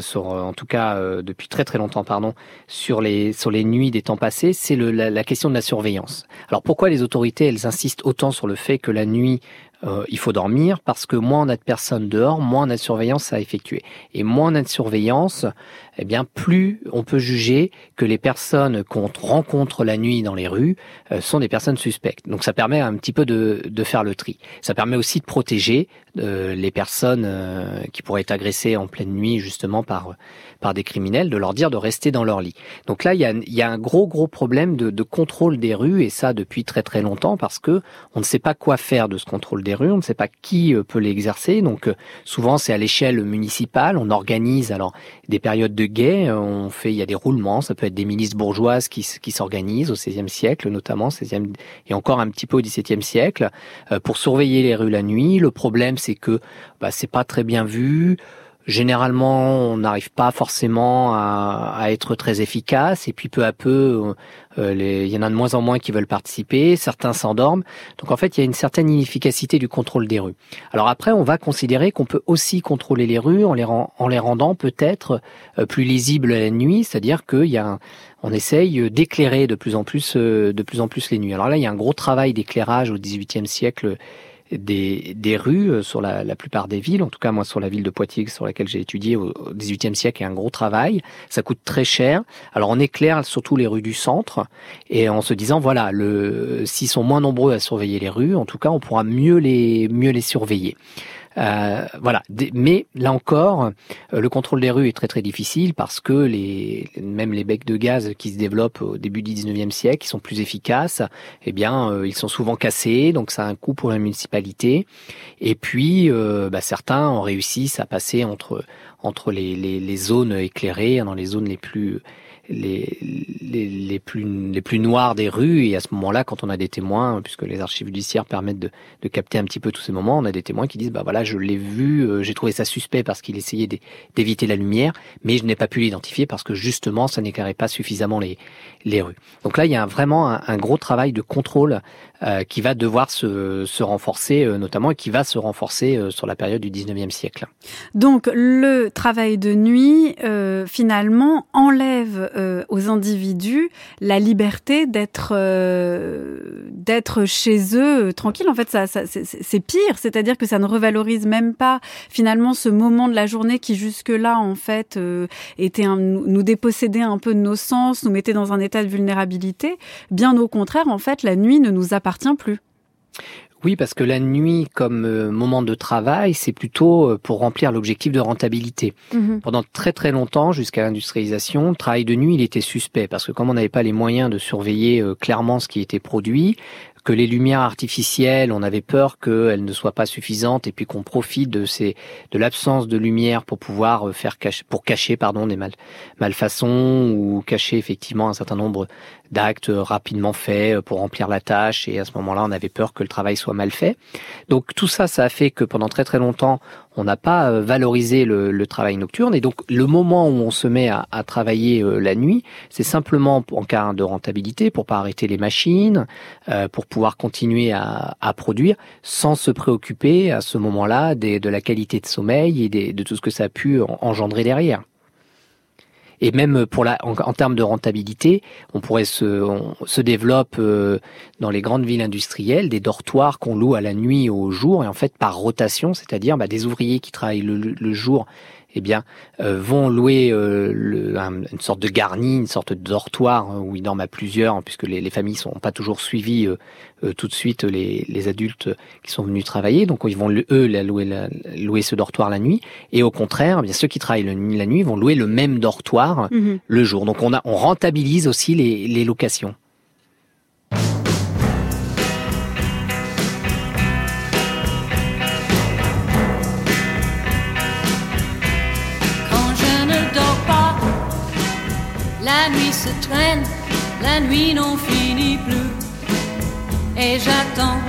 sur, euh, en tout cas euh, depuis très très longtemps, pardon, sur les sur les nuits des temps passés, c'est la, la, question de la surveillance. Alors pourquoi les autorités elles insistent autant sur le fait que la nuit euh, il faut dormir? Parce que moins on a de personnes dehors, moins on a de surveillance à effectuer. Et moins on a de surveillance, eh bien plus on peut juger que les personnes qu'on rencontre la nuit dans les rues euh, sont des personnes suspectes. Donc ça permet un petit peu de, de faire le tri. Ça permet aussi de protéger euh, les personnes euh, qui pourraient être agressées en pleine nuit justement par par des criminels, de leur dire de rester dans leur lit. Donc là, il y a, y a un gros gros problème de, de, contrôle des rues et ça depuis très très longtemps parce que on ne sait pas quoi faire de ce contrôle des rues, on ne sait pas qui peut l'exercer. Donc souvent c'est à l'échelle municipale, on organise alors des périodes de de On fait, il y a des roulements, ça peut être des milices bourgeoises qui, s'organisent au XVIe siècle, notamment 16e et encore un petit peu au XVIIe siècle, euh, pour surveiller les rues la nuit. Le problème, c'est que bah, c'est pas très bien vu. Généralement, on n'arrive pas forcément à, à, être très efficace, et puis peu à peu, euh, les, il y en a de moins en moins qui veulent participer. Certains s'endorment. Donc en fait, il y a une certaine inefficacité du contrôle des rues. Alors après, on va considérer qu'on peut aussi contrôler les rues en les, en les rendant peut-être euh, plus lisibles la nuit, c'est-à-dire qu'il y a un, on essaye d'éclairer de plus en plus, euh, de plus en plus les nuits. Alors là, il y a un gros travail d'éclairage au XVIIIe siècle des, des rues euh, sur la, la, plupart des villes, en tout cas moi sur la ville de Poitiers sur laquelle j'ai étudié au XVIIIe siècle, il y a un gros travail. Ça coûte très cher. Alors on éclaire surtout les rues du centre et en se disant voilà, le, s'ils sont moins nombreux à surveiller les rues, en tout cas on pourra mieux les mieux les surveiller. Euh, voilà. Mais là encore, euh, le contrôle des rues est très très difficile parce que les, même les becs de gaz qui se développent au début du 19e siècle, qui sont plus efficaces, eh bien, euh, ils sont souvent cassés, donc ça a un coût pour la municipalité. Et puis, bah, certains ont réussi à passer entre entre les, les, les zones éclairées, dans les zones les plus les, les, les, plus, les plus noirs des rues. Et à ce moment-là, quand on a des témoins, puisque les archives judiciaires permettent de, de, capter un petit peu tous ces moments, on a des témoins qui disent, bah voilà, je l'ai vu, euh, j'ai trouvé ça suspect parce qu'il essayait d'éviter la lumière, mais je n'ai pas pu l'identifier parce que justement, ça n'éclairait pas suffisamment les, les rues. Donc là, il y a vraiment un, gros travail de contrôle qui va devoir se, se renforcer, euh, notamment, et qui va se renforcer euh, sur la période du 19e siècle. Donc, le travail de nuit, euh, finalement, enlève euh, aux individus la liberté d'être d'être chez eux tranquille. En fait, ça, ça c'est pire, c'est-à-dire que ça ne revalorise même pas finalement ce moment de la journée qui jusque-là, en fait, était un, nous dépossédait un peu de nos sens, nous mettait dans un état de vulnérabilité. Bien au contraire, en fait, la nuit ne nous appartient plus. Oui, parce que la nuit, comme euh, moment de travail, c'est plutôt euh, pour remplir l'objectif de rentabilité. Mmh. Pendant très très longtemps, jusqu'à l'industrialisation, le travail de nuit, il était suspect, parce que comme on n'avait pas les moyens de surveiller euh, clairement ce qui était produit, que les lumières artificielles, on avait peur qu'elles ne soient pas suffisantes et puis qu'on profite de ces de l'absence de lumière pour pouvoir faire cacher pour cacher pardon des mal, malfaçons ou cacher effectivement un certain nombre d'actes rapidement faits euh, pour remplir la tâche et à ce moment-là, on avait peur que le travail soit mal fait. Donc tout ça ça a fait que pendant très très longtemps, on n'a pas euh, valorisé le, le, travail nocturne et donc le moment où on se met à, à travailler euh, la nuit, c'est simplement en cas de rentabilité pour pas arrêter les machines, euh, pour pouvoir continuer à, à, produire sans se préoccuper à ce moment-là de la qualité de sommeil et des, de tout ce que ça a pu engendrer derrière. Et même pour la, en, termes de rentabilité, on pourrait se, on, se développe euh, dans les grandes villes industrielles des dortoirs qu'on loue à la nuit ou au jour, et en fait par rotation, c'est-à-dire bah, des ouvriers qui travaillent le, le jour eh bien, euh, vont louer euh, le, un, une sorte de garni, une sorte de dortoir hein, où ils dorment à plusieurs, hein, puisque les, les familles sont pas toujours suivies euh, euh, tout de suite les, les, adultes qui sont venus travailler. Donc ils vont eux la louer, la, louer ce dortoir la nuit, et au contraire, eh bien ceux qui travaillent le, la nuit vont louer le même dortoir mmh. le jour. Donc on a on rentabilise aussi les, les locations. La nuit n'en finit plus. Et j'attends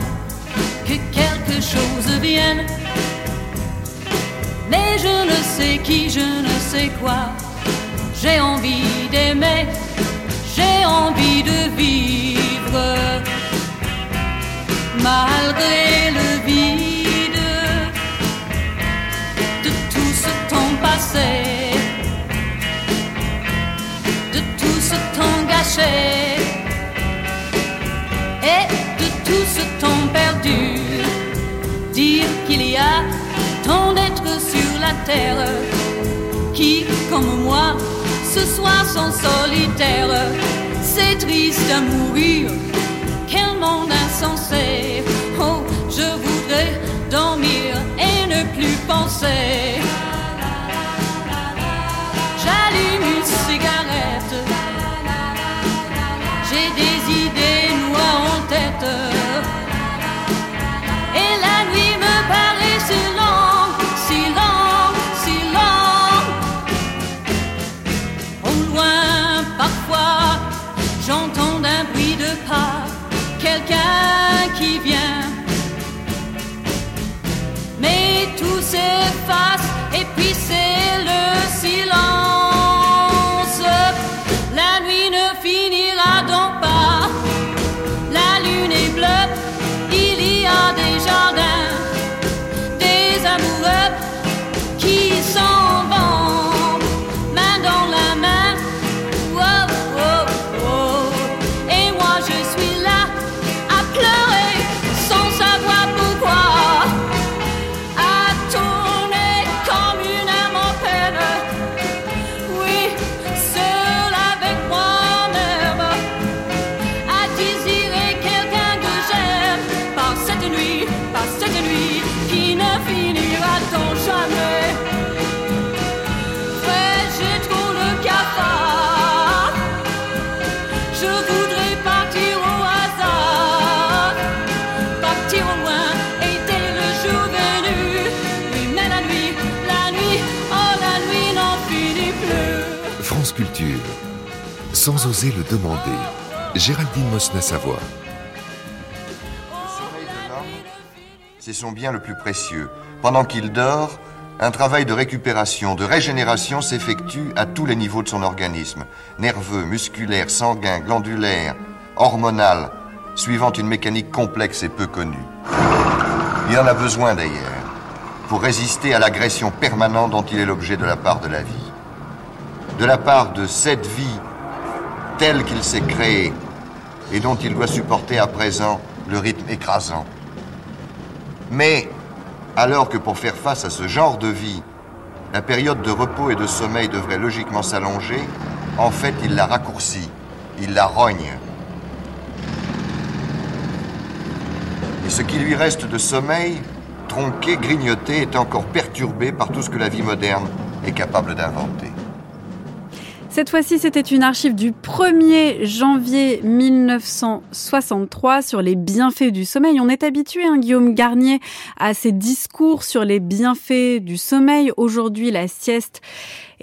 que quelque chose vienne. Mais je ne sais qui, je ne sais quoi. J'ai envie d'aimer, j'ai envie de vivre. Malgré le vide de tout ce temps passé. Et de tout ce temps perdu. avant d'être sur la terre. Qui, comme moi, ce soir sont solitaires. C'est triste à mourir, quel monde insensé. Oh, je voudrais dormir et ne plus penser. J'allume une cigarette. Quelqu'un qui vient. Mais tout s'efface Le demander. Géraldine Mosna-Savoie. C'est son bien le plus précieux. Pendant qu'il dort, un travail de récupération, de régénération s'effectue à tous les niveaux de son organisme. Nerveux, musculaire, sanguin, glandulaire, hormonal, suivant une mécanique complexe et peu connue. Il en a besoin d'ailleurs, pour résister à l'agression permanente dont il est l'objet de la part de la vie. De la part de cette vie telle qu'il s'est créée et dont il doit supporter à présent le rythme écrasant. Mais, alors que pour faire face à ce genre de vie, la période de repos et de sommeil devrait logiquement s'allonger, en fait, il la raccourcit, il la rogne. Et ce qui lui reste de sommeil, tronqué, grignoté, est encore perturbé par tout ce que la vie moderne est capable d'inventer. Cette fois-ci, c'était une archive du 1er janvier 1963 sur les bienfaits du sommeil. On est habitué, hein, Guillaume Garnier, à ces discours sur les bienfaits du sommeil. Aujourd'hui, la sieste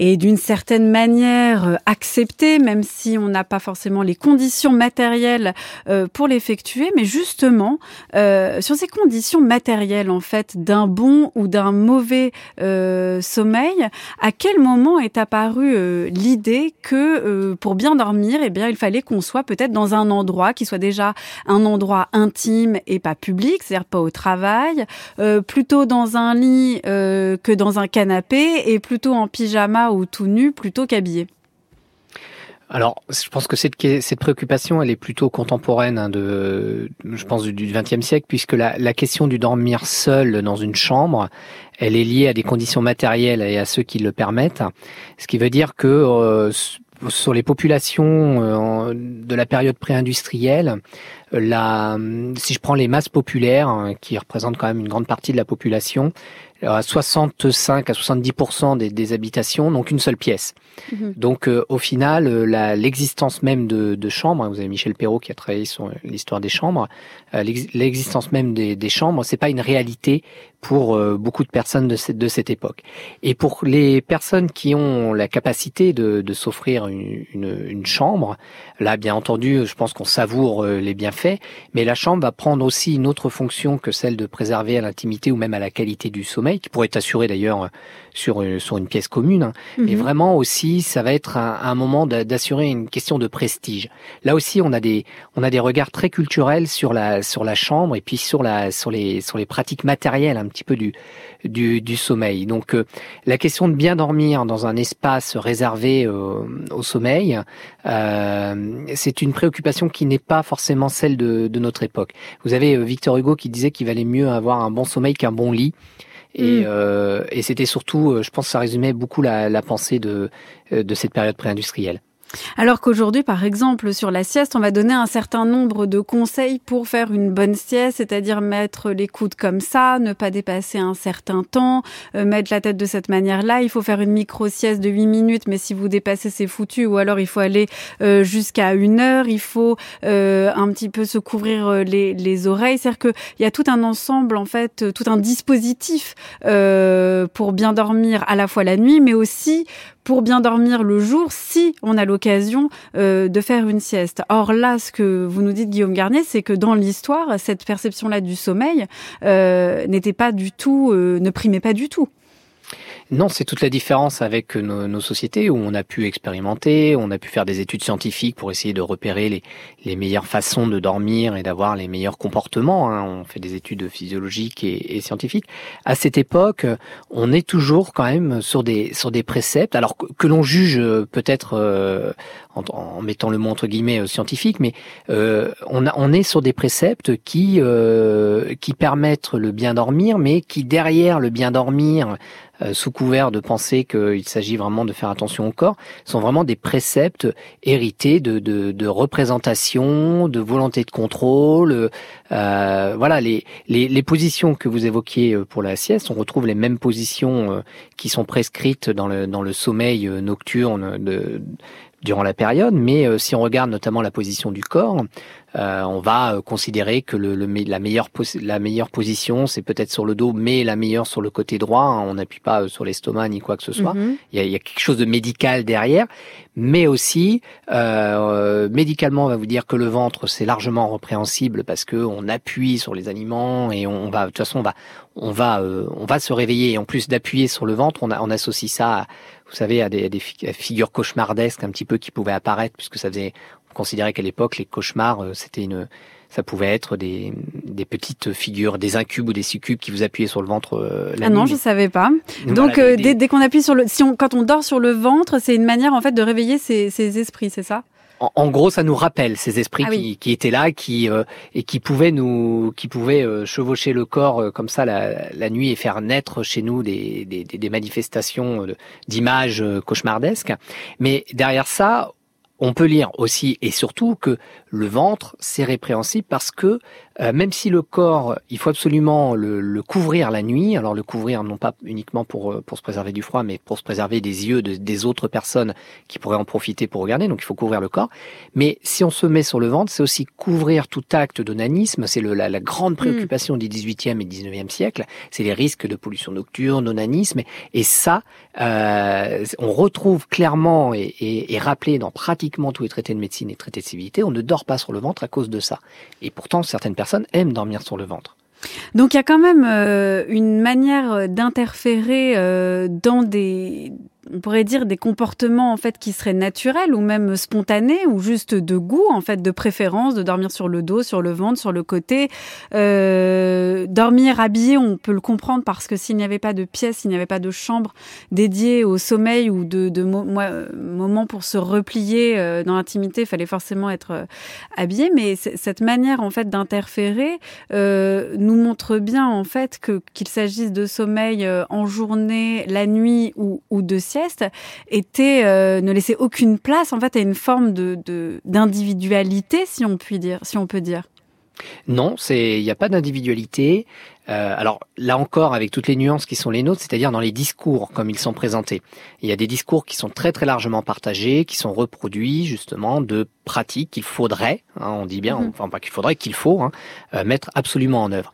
est d'une certaine manière euh, acceptée, même si on n'a pas forcément les conditions matérielles euh, pour l'effectuer. Mais justement, euh, sur ces conditions matérielles, en fait, d'un bon ou d'un mauvais euh, sommeil, à quel moment est apparue euh, l'idée que euh, pour bien dormir, eh bien, il fallait qu'on soit peut-être dans un endroit qui soit déjà un endroit intime et pas public, c'est-à-dire pas au travail, plutôt dans un lit que dans un canapé et plutôt en pyjama ou tout nu plutôt qu'habillé. Alors, je pense que cette, cette préoccupation, elle est plutôt contemporaine hein, de, je pense, du XXe siècle, puisque la, question du dormir seul dans une chambre, elle est liée à des conditions matérielles et à ceux qui le permettent. Ce qui veut dire que euh, sur les populations euh, de la période pré-industrielle, la, si je prends les masses populaires, hein, qui représentent quand même une grande partie de la population, à 65 à 70% des, des habitations n'ont qu'une seule pièce. Mhm. Donc euh, au final, euh, l'existence même de, de chambres, hein, vous avez Michel Perrault qui a travaillé sur l'histoire des chambres, euh, l'ex- l'existence même des, des chambres, c'est pas une réalité pour euh, beaucoup de personnes de cette, de cette époque. Et pour les personnes qui ont la capacité de, de s'offrir une, une, une chambre, là bien entendu, je pense qu'on savoure euh, les bienfaits, mais la chambre va prendre aussi une autre fonction que celle de préserver à l'intimité ou même à la qualité du sommeil, qui pourrait être assurée d'ailleurs sur, euh, sur une pièce commune. hein. Mais Mhm. vraiment aussi, ça va être un, un moment d'a- d'assurer une question de prestige. Là aussi, on a des on a des regards très culturels sur la sur la chambre et puis sur la sur les sur les pratiques matérielles un petit peu du du, du sommeil. Donc euh, la question de bien dormir dans un espace réservé euh, au sommeil, euh, c'est une préoccupation qui n'est pas forcément celle de, de notre époque. Vous avez Victor Hugo qui disait qu'il valait mieux avoir un bon sommeil qu'un bon lit. Et, euh, et c'était surtout, je pense, que ça résumait beaucoup la, la pensée de, de cette période pré-industrielle. Alors qu'aujourd'hui, par exemple, sur la sieste, on va donner un certain nombre de conseils pour faire une bonne sieste, c'est-à-dire mettre les coudes comme ça, ne pas dépasser un certain temps, euh, mettre la tête de cette manière-là. Il faut faire une micro-sieste de 8 minutes, mais si vous dépassez, c'est foutu. Ou alors, il faut aller euh, jusqu'à une heure. Il faut euh, un petit peu se couvrir les, les oreilles. C'est-à-dire qu'il y a tout un ensemble, en fait, tout un dispositif pour bien dormir à la fois la nuit, mais aussi pour bien dormir le jour si on a l'occasion euh, de faire une sieste. Or là, ce que vous nous dites, Guillaume Garnier, c'est que dans l'histoire, cette perception-là du sommeil euh, n'était pas du tout, euh, ne primait pas du tout. Non, c'est toute la différence avec nos, nos, sociétés où on a pu expérimenter, on a pu faire des études scientifiques pour essayer de repérer les, les meilleures façons de dormir et d'avoir les meilleurs comportements. Hein. On fait des études physiologiques et, et, scientifiques. À cette époque, on est toujours quand même sur des sur des préceptes, alors que, que l'on juge peut-être euh, en, en, mettant le mot entre guillemets scientifique, mais euh, on, a, on est sur des préceptes qui euh, qui permettent le bien dormir, mais qui derrière le bien dormir euh, sous couvert de penser qu'il s'agit vraiment de faire attention au corps, sont vraiment des préceptes hérités de, de, de représentation, de volonté de contrôle. Euh, voilà, les, les, les, positions que vous évoquiez euh, pour la sieste, on retrouve les mêmes positions euh, qui sont prescrites dans le, dans le sommeil euh, nocturne de, durant la période, mais euh, si on regarde notamment la position du corps, euh, on va euh, considérer que le, le, la, meilleure la meilleure position, c'est peut-être sur le dos, mais la meilleure sur le côté droit. Hein, on n'appuie pas sur l'estomac ni quoi que ce soit. Mm -hmm. il, y a, il, y a, quelque chose de médical derrière, mais aussi euh, médicalement, on va vous dire que le ventre c'est largement repréhensible parce que on appuie sur les aliments et on va de toute façon on va on va on va se réveiller. Et en plus d'appuyer sur le ventre, on, a, on associe ça à, vous savez, à des, à des, figures cauchemardesques un petit peu qui pouvaient apparaître, puisque ça faisait, on considérait qu'à l'époque, les cauchemars, euh, c'était une, ça pouvait être des, des petites figures, des incubes ou des succubes qui vous appuyaient sur le ventre. Euh, la ah non, je savais pas. Donc, voilà, euh, dès, dès qu'on appuie sur le, si on, quand on dort sur le ventre, c'est une manière en fait de réveiller ces, ces esprits, c'est ça? En, en, gros, ça nous rappelle ces esprits ah, qui, oui. qui, étaient là, qui euh, et qui pouvaient nous, qui pouvaient euh, chevaucher le corps euh, comme ça la, la, nuit et faire naître chez nous des, des, des manifestations d'images cauchemardesques. Mais derrière ça, on peut lire aussi et surtout que le ventre, c'est répréhensible parce que euh, même si le corps, il faut absolument le, le, couvrir la nuit, alors le couvrir non pas uniquement pour, euh, pour se préserver du froid, mais pour se préserver des yeux de, des autres personnes qui pourraient en profiter pour regarder, donc il faut couvrir le corps. Mais si on se met sur le ventre, c'est aussi couvrir tout acte d'onanisme, c'est la, la, grande préoccupation mmh. du 18e et 19e siècle, c'est les risques de pollution nocturne, onanisme, et ça, euh, on retrouve clairement et, et, et rappelé dans pratiquement tous les traités de médecine et traités de civilité, on ne dort pas sur le ventre à cause de ça. Et pourtant, certaines personnes aiment dormir sur le ventre. Donc il y a quand même euh, une manière d'interférer euh, dans des on pourrait dire des comportements en fait qui seraient naturels ou même spontanés ou juste de goût en fait de préférence de dormir sur le dos sur le ventre sur le côté. Euh, dormir habillé on peut le comprendre parce que s'il n'y avait pas de pièce s'il n'y avait pas de chambre dédiée au sommeil ou de, de mo moments pour se replier euh, dans l'intimité il fallait forcément être euh, habillé. Mais cette manière en fait d'interférer euh, nous montre bien en fait que qu'il s'agisse de sommeil euh, en journée la nuit ou, ou de sieste était euh, ne laissait aucune place en fait à une forme de d'individualité si on peut dire si on peut dire. Non, c'est il n'y a pas d'individualité. Euh, alors là encore, avec toutes les nuances qui sont les nôtres, c'est-à-dire dans les discours comme ils sont présentés. Il y a des discours qui sont très très largement partagés, qui sont reproduits justement de pratiques qu'il faudrait, hein, on dit bien, mm -hmm. enfin pas qu'il faudrait, qu'il faut hein, euh, mettre absolument en œuvre.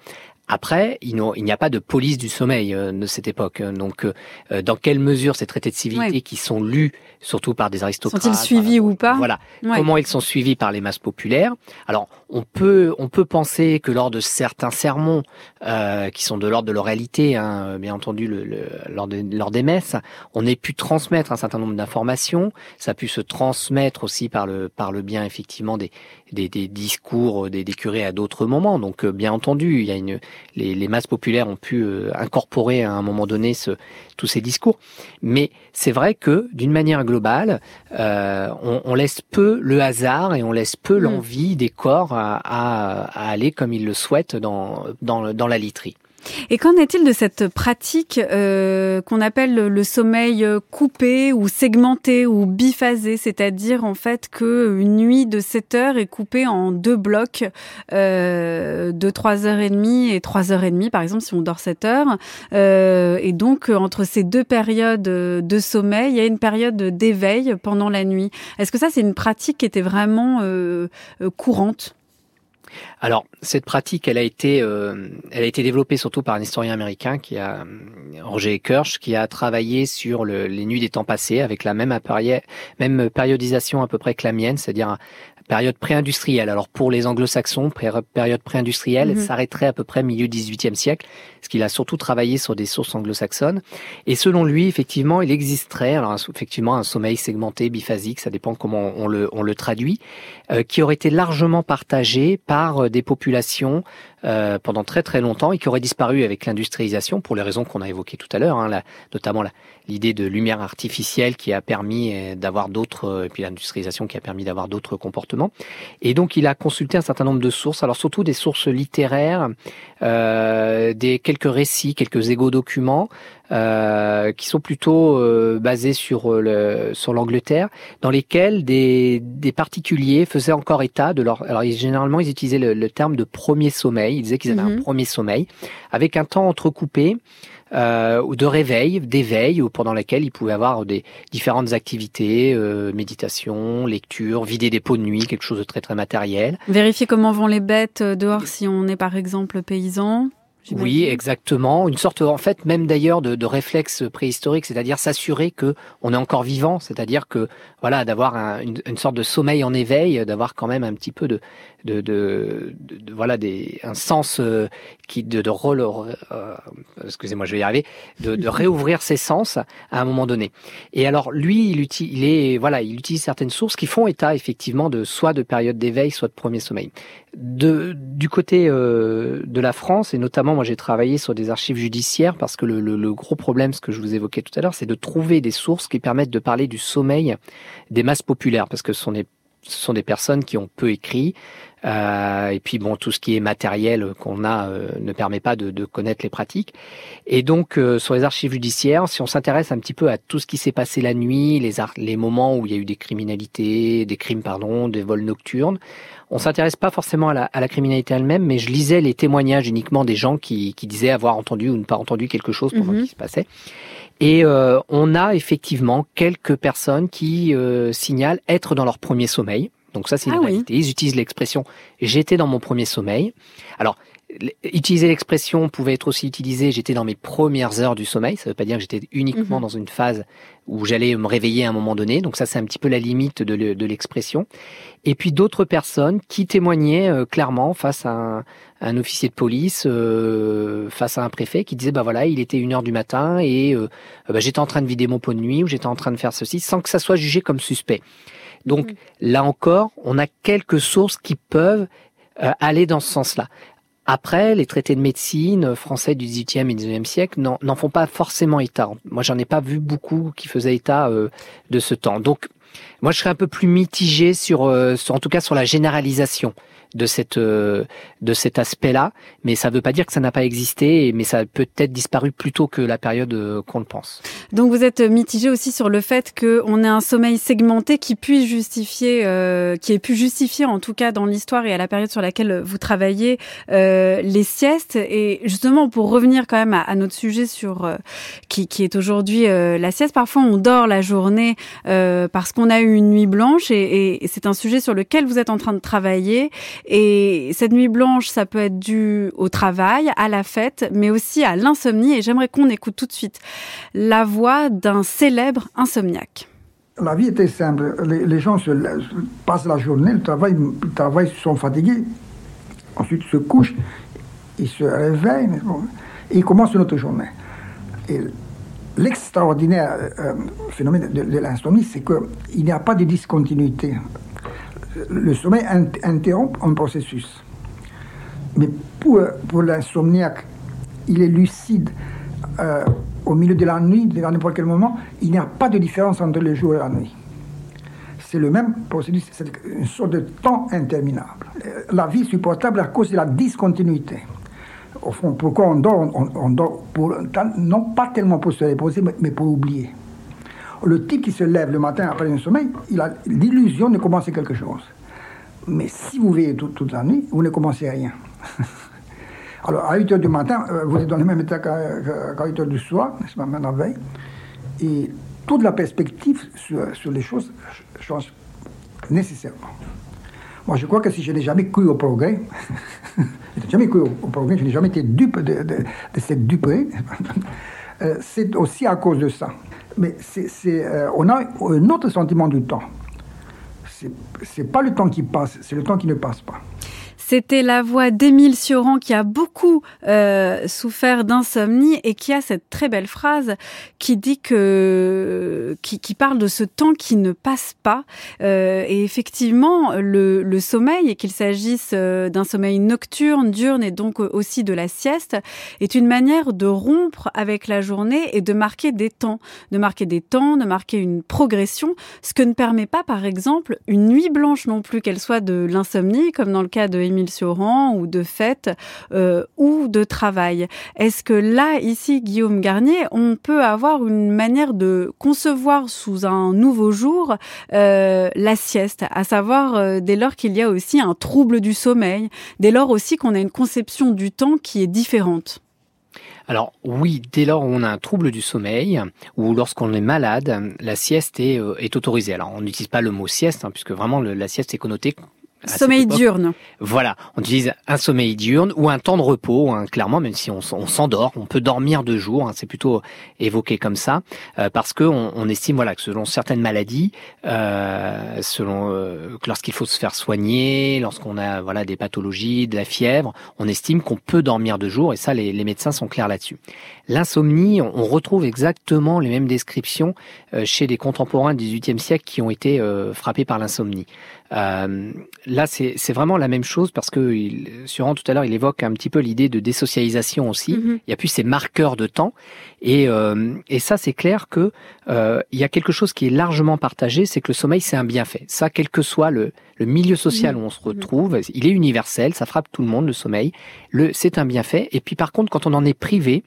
Après, il n'y a pas de police du sommeil euh, de cette époque. Donc, euh, dans quelle mesure ces traités de civilité ouais. qui sont lus, surtout par des aristocrates, sont-ils suivis ou pas Voilà. Ouais. Comment ils sont suivis par les masses populaires? Alors, on peut on peut penser que lors de certains sermons euh, qui sont de l'ordre de l'oralité, hein, bien entendu, le, le, lors, de, lors des messes, on ait pu transmettre un certain nombre d'informations. Ça a pu se transmettre aussi par le par le bien effectivement des des, des discours des, des curés à d'autres moments. Donc, euh, bien entendu, il y a une les, les masses populaires ont pu euh, incorporer à un moment donné ce, tous ces discours. Mais c'est vrai que d'une manière globale, euh, on, on, laisse peu le hasard et on laisse peu mmh. l'envie des corps à, aller comme ils le souhaitent dans, dans, dans la literie. Et qu'en est-il de cette pratique euh, qu'on appelle le sommeil coupé ou segmenté ou biphasé, c'est-à-dire en fait que nuit de 7 heures est coupée en deux blocs euh, de 3h30 et 3h30 par exemple si on dort 7 heures. Euh, et donc entre ces deux périodes de sommeil, il y a une période d'éveil pendant la nuit. Est-ce que ça c'est une pratique qui était vraiment euh, courante? Alors cette pratique, elle a été, euh, elle a été développée surtout par un historien américain qui a Roger Kirsch, qui a travaillé sur le, les nuits des temps passés avec la même, même périodisation à peu près que la mienne, c'est-à-dire période pré-industrielle. Alors pour les anglo-saxons, période pré-industrielle, elle mhm. s'arrêterait à peu près milieu 18e siècle, parce qu'il a surtout travaillé sur des sources anglo-saxonnes. Et selon lui, effectivement, il existerait, alors effectivement, un sommeil segmenté, biphasique, ça dépend comment on le, on le traduit, euh, qui aurait été largement partagé par euh, des populations euh, pendant très très longtemps et qui aurait disparu avec l'industrialisation pour les raisons qu'on a évoquées tout à l'heure, hein, notamment l'idée de lumière artificielle qui a permis euh, d'avoir d'autres, euh, et puis l'industrialisation qui a permis d'avoir d'autres comportements. Et donc il a consulté un certain nombre de sources, alors surtout des sources littéraires, euh, des quelques récits, quelques égo-documents, euh, qui sont plutôt euh, basés sur le sur l'Angleterre, dans lesquels des, des particuliers faisaient encore état de leur. Alors généralement ils utilisaient le, terme de premier sommeil. Ils disaient qu'ils avaient un mhm. premier sommeil avec un temps entrecoupé. Euh, ou de réveil, d'éveil, ou pendant laquelle ils pouvaient avoir des différentes activités, euh, méditation, lecture, vider des pots de nuit, quelque chose de très très matériel. Vérifier comment vont les bêtes dehors si on est par exemple paysan. Oui, exactement. Une sorte, en fait, même d'ailleurs de, de réflexe préhistorique, c'est-à-dire s'assurer que on est encore vivant, c'est-à-dire que voilà, d'avoir une, une, sorte de sommeil en éveil, d'avoir quand même un petit peu de, de, de, de, voilà des un sens euh, qui de, de rôle euh, excusez-moi je vais y arriver de, de réouvrir ses sens à un moment donné. Et alors lui il utilise il est voilà il utilise certaines sources qui font état effectivement de soit de période d'éveil soit de premier sommeil de du côté euh, de la France et notamment moi j'ai travaillé sur des archives judiciaires parce que le, le, le gros problème ce que je vous évoquais tout à l'heure c'est de trouver des sources qui permettent de parler du sommeil des masses populaires parce que ce sont des ce sont des personnes qui ont peu écrit, euh, et puis bon, tout ce qui est matériel qu'on a euh, ne permet pas de, de, connaître les pratiques. Et donc euh, sur les archives judiciaires, si on s'intéresse un petit peu à tout ce qui s'est passé la nuit, les, les moments où il y a eu des criminalités, des crimes pardon, des vols nocturnes, on s'intéresse pas forcément à la, à la criminalité elle-même, mais je lisais les témoignages uniquement des gens qui, qui disaient avoir entendu ou ne pas entendu quelque chose pendant mm qu'il se passait. Et euh, on a effectivement quelques personnes qui euh, signalent être dans leur premier sommeil. Donc ça, c'est une ah réalité. Ils utilisent l'expression « j'étais dans mon premier sommeil ». Alors, utiliser l'expression pouvait être aussi utilisé j'étais dans mes premières heures du sommeil. Ça ne veut pas dire que j'étais uniquement mhm. dans une phase où j'allais me réveiller à un moment donné. Donc ça, c'est un petit peu la limite de l'expression. Et puis d'autres personnes qui témoignaient euh, clairement face à un, officier de police, euh, face à un préfet, qui disait bah voilà, il était une heure du matin et euh, bah, j'étais en train de vider mon pot de nuit ou j'étais en train de faire ceci, sans que ça soit jugé comme suspect. Donc mhm. là encore, on a quelques sources qui peuvent aller dans ce sens-là. Après, les traités de médecine français du XVIIIe et XIXe siècle n'en font pas forcément état. Moi, j'en ai pas vu beaucoup qui faisaient état euh, de ce temps. Donc, moi, je serais un peu plus mitigé sur, euh, sur en tout cas, sur la généralisation de cette euh, de cet aspect-là, mais ça ne veut pas dire que ça n'a pas existé, mais ça peut-être disparu plus tôt que la période euh, qu'on le pense. Donc vous êtes mitigé aussi sur le fait qu'on ait un sommeil segmenté qui puisse justifier, euh, qui ait pu justifier en tout cas dans l'histoire et à la période sur laquelle vous travaillez euh, les siestes. Et justement pour revenir quand même à, notre sujet sur euh, qui, qui, est aujourd'hui la sieste, parfois on dort la journée parce qu'on a eu une nuit blanche et, et c'est un sujet sur lequel vous êtes en train de travailler. Et cette nuit blanche, ça peut être dû au travail, à la fête, mais aussi à l'insomnie. Et j'aimerais qu'on écoute tout de suite la voix d'un célèbre insomniaque. La vie était simple. Les, gens se, passent la journée, ils travaillent, ils travaillent, sont fatigués. Ensuite, ils se couchent, ils se réveillent, et ils commencent une autre journée. Et l'extraordinaire euh, phénomène de l'insomnie, c'est qu'il n'y a pas de discontinuité le sommeil interrompt un processus. Mais pour, l'insomniaque, il est lucide euh, au milieu de la nuit, à n'importe quel moment, il n'y a pas de différence entre le jour et la nuit. C'est le même processus, c'est une sorte de temps interminable. La vie supportable à cause de la discontinuité. Au fond, pourquoi on dort? On, dort pour, non pas tellement pour se reposer, mais pour oublier. Le type qui se lève le matin après un sommeil, il a l'illusion de commencer quelque chose. Mais si vous veillez toute, toute la nuit, vous ne commencez rien. Alors, à 8 heures du matin, euh, vous êtes dans le même état qu'à qu'à 8 heures du soir, n'est-ce pas. Et toute la perspective sur, sur les choses ch- change nécessairement. Moi, je crois que si je n'ai jamais cru au progrès, je n'ai jamais cru au, progrès, je n'ai jamais été dupe de, de- de cette duperie, euh, c'est aussi à cause de ça. Mais c'est, euh, on a un autre sentiment du temps. C'est, c'est pas le temps qui passe, c'est le temps qui ne passe pas. C'était la voix d'Émile Sioran qui a beaucoup euh, souffert d'insomnie et qui a cette très belle phrase qui dit que qui, qui parle de ce temps qui ne passe pas. Euh, et effectivement le, le sommeil et qu'il s'agisse euh, d'un sommeil nocturne, diurne et donc aussi de la sieste est une manière de rompre avec la journée et de marquer des temps, de marquer des temps, de marquer une progression, ce que ne permet pas par exemple une nuit blanche non plus qu'elle soit de l'insomnie comme dans le cas de Ou de fête euh, ou de travail. Est-ce que là, ici, Guillaume Garnier, on peut avoir une manière de concevoir sous un nouveau jour euh, la sieste, à savoir euh, dès lors qu'il y a aussi un trouble du sommeil, dès lors aussi qu'on a une conception du temps qui est différente? Alors oui, dès lors où on a un trouble du sommeil ou lorsqu'on est malade, la sieste est, autorisée. Alors on n'utilise pas le mot sieste hein, puisque vraiment la sieste est connotée Sommeil diurne. Voilà, on utilise un sommeil diurne ou un temps de repos, hein, clairement, même si on, s'endort, on peut dormir deux jours, hein, c'est plutôt évoqué comme ça, euh, parce que on, on estime voilà que selon certaines maladies, euh, selon euh, lorsqu'il faut se faire soigner, lorsqu'on a voilà des pathologies, de la fièvre, on estime qu'on peut dormir deux jours, et ça les, les médecins sont clairs là-dessus. L'insomnie, on, on retrouve exactement les mêmes descriptions euh, chez les contemporains du XVIIIe siècle qui ont été euh, frappés par l'insomnie. Euh, là, c'est vraiment la même chose parce que il, Suran, tout à l'heure, il évoque un petit peu l'idée de désocialisation aussi. Mhm. Il y a plus ces marqueurs de temps. Et, euh, et ça, c'est clair que euh, il y a quelque chose qui est largement partagé, c'est que le sommeil, c'est un bienfait. Ça, quel que soit le, le milieu social Mhm. où on se retrouve, il est universel, ça frappe tout le monde, le sommeil. Le, c'est un bienfait. Et puis, par contre, quand on en est privé,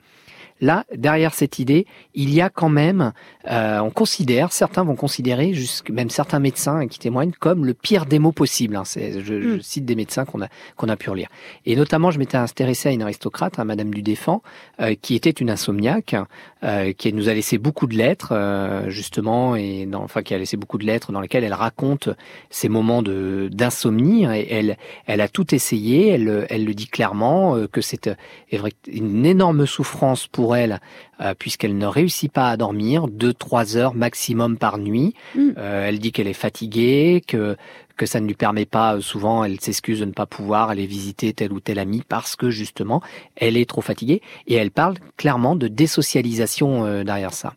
Là, derrière cette idée, il y a quand même, euh, on considère, certains vont considérer, même certains médecins qui témoignent, comme le pire des mots possibles. hein. C'est- je, je Mm. cite des médecins qu'on a qu'on a pu relire. Et notamment, je m'étais intéressé à une aristocrate, à Madame du Défend, euh, qui était une insomniaque, euh, qui nous a laissé beaucoup de lettres, euh, justement, et dans, enfin qui a laissé beaucoup de lettres dans lesquelles elle raconte ses moments de d'insomnie. hein, Et elle elle a tout essayé. Elle elle le dit clairement euh, que c'est euh, une énorme souffrance pour elle euh, puisqu'elle ne réussit pas à dormir deux trois heures maximum par nuit. Mm. Euh, elle dit qu'elle est fatiguée, que que ça ne lui permet pas euh, souvent, elle s'excuse de ne pas pouvoir aller visiter tel ou tel ami parce que justement elle est trop fatiguée et elle parle clairement de désocialisation euh, derrière ça.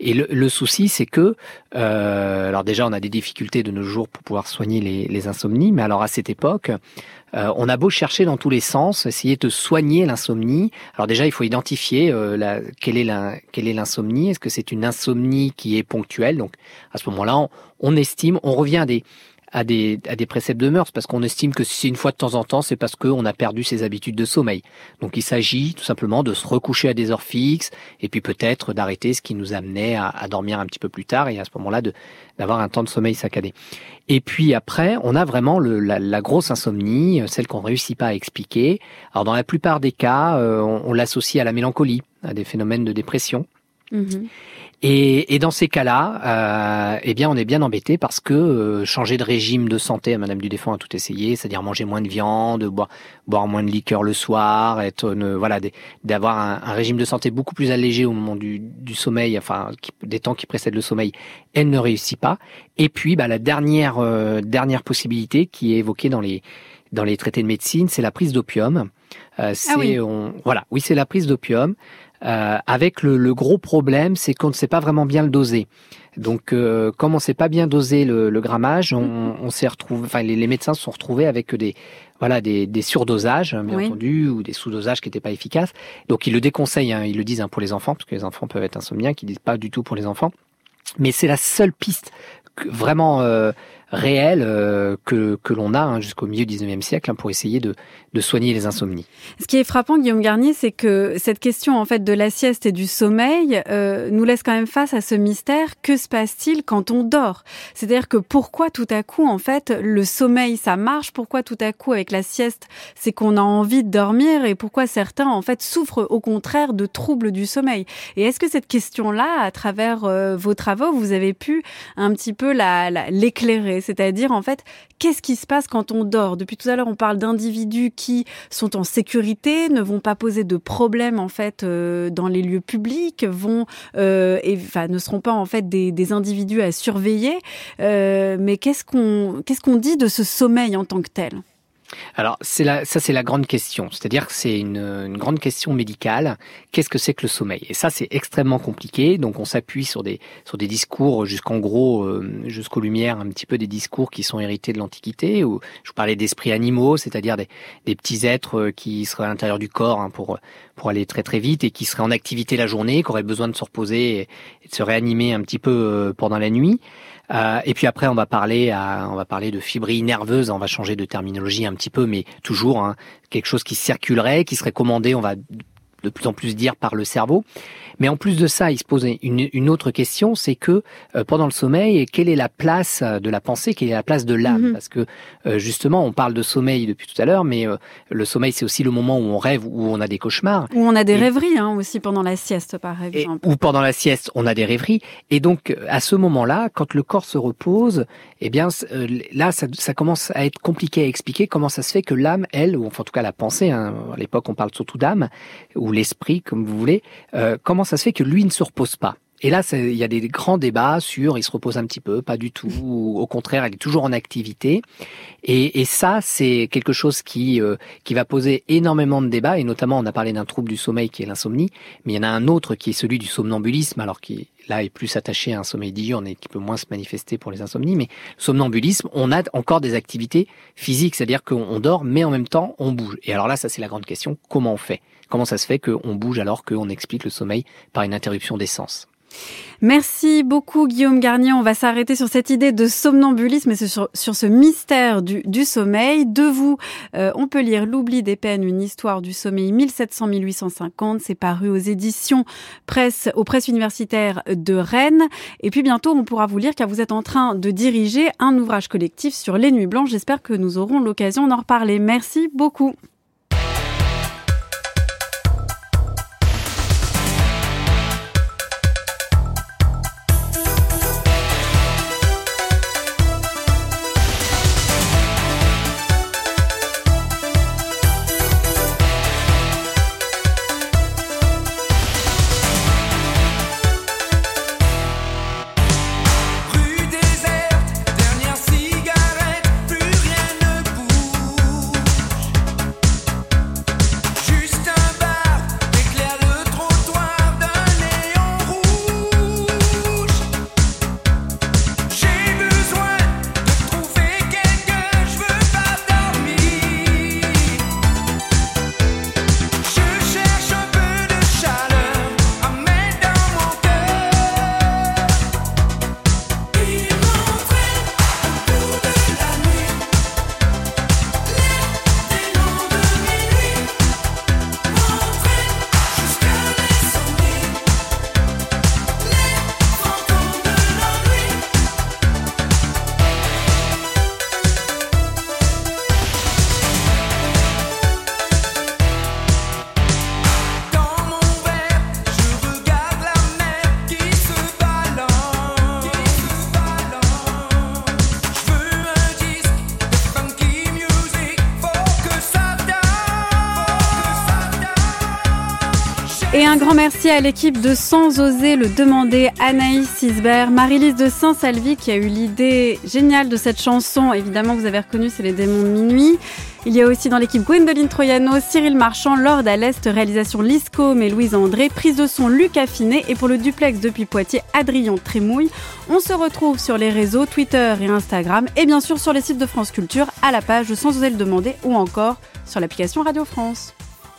Et le, le souci, c'est que, euh, alors déjà, on a des difficultés de nos jours pour pouvoir soigner les, les insomnies, mais alors à cette époque, euh, on a beau chercher dans tous les sens, essayer de soigner l'insomnie. Alors déjà, il faut identifier euh, la, quelle est quelle est l'insomnie. Est-ce que c'est une insomnie qui est ponctuelle? Donc à ce moment-là, on, on estime, on revient à des à des, à des préceptes de mœurs, parce qu'on estime que si c'est une fois de temps en temps, c'est parce qu'on a perdu ses habitudes de sommeil. Donc il s'agit tout simplement de se recoucher à des heures fixes, et puis peut-être d'arrêter ce qui nous amenait à, à dormir un petit peu plus tard, et à ce moment-là d'avoir un temps de sommeil saccadé. Et puis après, on a vraiment le, la, la grosse insomnie, euh, celle qu'on réussit pas à expliquer. Alors dans la plupart des cas, euh, on, on l'associe à la mélancolie, à des phénomènes de dépression. Mhm. Et, et dans ces cas-là, euh, eh bien, on est bien embêté parce que euh, changer de régime de santé, Madame du Défend a tout essayé, c'est-à-dire manger moins de viande, boire, boire moins de liqueur le soir, être euh, voilà, d'avoir un, un régime de santé beaucoup plus allégé au moment du, du sommeil, enfin qui- des temps qui précèdent le sommeil, elle ne réussit pas. Et puis, bah, la dernière euh, dernière possibilité qui est évoquée dans les dans les traités de médecine, c'est la prise d'opium. Euh, c'est oui. on- voilà, oui, c'est la prise d'opium. Euh, avec le, le gros problème, c'est qu'on ne sait pas vraiment bien le doser. Donc, euh, comme on ne sait pas bien doser le, le grammage, on, on s'est retrouvé, enfin, les, les médecins se sont retrouvés avec des, voilà, des, des surdosages, bien Oui. entendu, ou des sous-dosages qui n'étaient pas efficaces. Donc, ils le déconseillent, hein, ils le disent hein, pour les enfants, parce que les enfants peuvent être insomniaques, ils disent pas du tout pour les enfants. Mais c'est la seule piste vraiment euh, réelle euh, que, que l'on a hein, jusqu'au milieu du 19e siècle hein, pour essayer de, de soigner les insomnies. Ce qui est frappant, Guillaume Garnier, c'est que cette question en fait de la sieste et du sommeil euh, nous laisse quand même face à ce mystère. Que se passe-t-il quand on dort? C'est-à-dire que pourquoi tout à coup, en fait, le sommeil ça marche? Pourquoi tout à coup avec la sieste, c'est qu'on a envie de dormir? Et pourquoi certains en fait souffrent au contraire de troubles du sommeil? Et est-ce que cette question-là, à travers euh, vos travaux, vous avez pu un petit peu la, C'est-à-dire en fait, qu'est-ce qui se passe quand on dort? Depuis tout à l'heure, on parle d'individus qui sont en sécurité, ne vont pas poser de problème en fait euh, dans les lieux publics, vont euh, et, enfin ne seront pas en fait des, des individus à surveiller. Euh, mais qu'est-ce qu'on qu'est-ce qu'on dit de ce sommeil en tant que tel? Alors, la, ça, c'est la grande question. C'est-à-dire que c'est une, une, grande question médicale. Qu'est-ce que c'est que le sommeil? Et ça, c'est extrêmement compliqué. Donc, on s'appuie sur des, sur des discours jusqu'en gros, euh, jusqu'aux Lumières, un petit peu des discours qui sont hérités de l'Antiquité. Où je vous parlais d'esprits animaux, c'est-à-dire des, des, petits êtres euh, qui seraient à l'intérieur du corps hein, pour, pour aller très très vite et qui seraient en activité la journée, qui auraient besoin de se reposer et, et de se réanimer un petit peu euh, pendant la nuit. Euh, et puis après, on va parler, à, on va parler de fibrilles nerveuses. On va changer de terminologie un petit peu, mais toujours hein, quelque chose qui circulerait, qui serait commandé. On va de plus en plus dire par le cerveau. Mais en plus de ça, il se pose une, une autre question, c'est que euh, pendant le sommeil, quelle est la place de la pensée, quelle est la place de l'âme mm-hmm. Parce que euh, justement, on parle de sommeil depuis tout à l'heure, mais euh, le sommeil, c'est aussi le moment où on rêve, où on a des cauchemars. Où on a des et, rêveries hein, aussi pendant la sieste, par exemple. Ou pendant la sieste, on a des rêveries. Et donc, à ce moment-là, quand le corps se repose, eh bien, là, ça, ça, commence à être compliqué à expliquer comment ça se fait que l'âme, elle, ou enfin, en tout cas la pensée, hein, à l'époque, on parle surtout d'âme, ou l'esprit, comme vous voulez, euh, comment ça se fait que lui ne se repose pas? Et là, il y a des grands débats sur il se repose un petit peu, pas du tout, ou au contraire, il est toujours en activité. Et, et ça, c'est quelque chose qui euh, qui va poser énormément de débats. Et notamment, on a parlé d'un trouble du sommeil qui est l'insomnie, mais il y en a un autre qui est celui du somnambulisme, alors qui là est plus attaché à un sommeil diurne et qui peut moins se manifester pour les insomnies. Mais somnambulisme, on a encore des activités physiques, c'est-à-dire qu'on dort, mais en même temps, on bouge. Et alors là, ça c'est la grande question comment on fait? Comment ça se fait qu'on bouge alors qu'on explique le sommeil par une interruption d'essence? Merci beaucoup Guillaume Garnier. On va s'arrêter sur cette idée de somnambulisme et sur, ce mystère du, du, sommeil. De vous, euh, on peut lire L'oubli des peines, une histoire du sommeil 1700-1850. C'est paru aux éditions presse, aux presses universitaires de Rennes. Et puis bientôt, on pourra vous lire car vous êtes en train de diriger un ouvrage collectif sur les nuits blanches. J'espère que nous aurons l'occasion d'en reparler. Merci beaucoup. À l'équipe de Sans oser le demander, Anaïs Isbert, Marie-Lise de Saint-Salvi qui a eu l'idée géniale de cette chanson. Évidemment, vous avez reconnu, c'est Les démons de minuit. Il y a aussi dans l'équipe Gwendoline Troyano, Cyril Marchand, Lord à l'Est, réalisation Lisco, mais Louise André, prise de son Luc Affiné et pour le duplex depuis Poitiers, Adrien Trémouille. On se retrouve sur les réseaux Twitter et Instagram et bien sûr sur les sites de France Culture à la page Sans oser le demander ou encore sur l'application Radio France.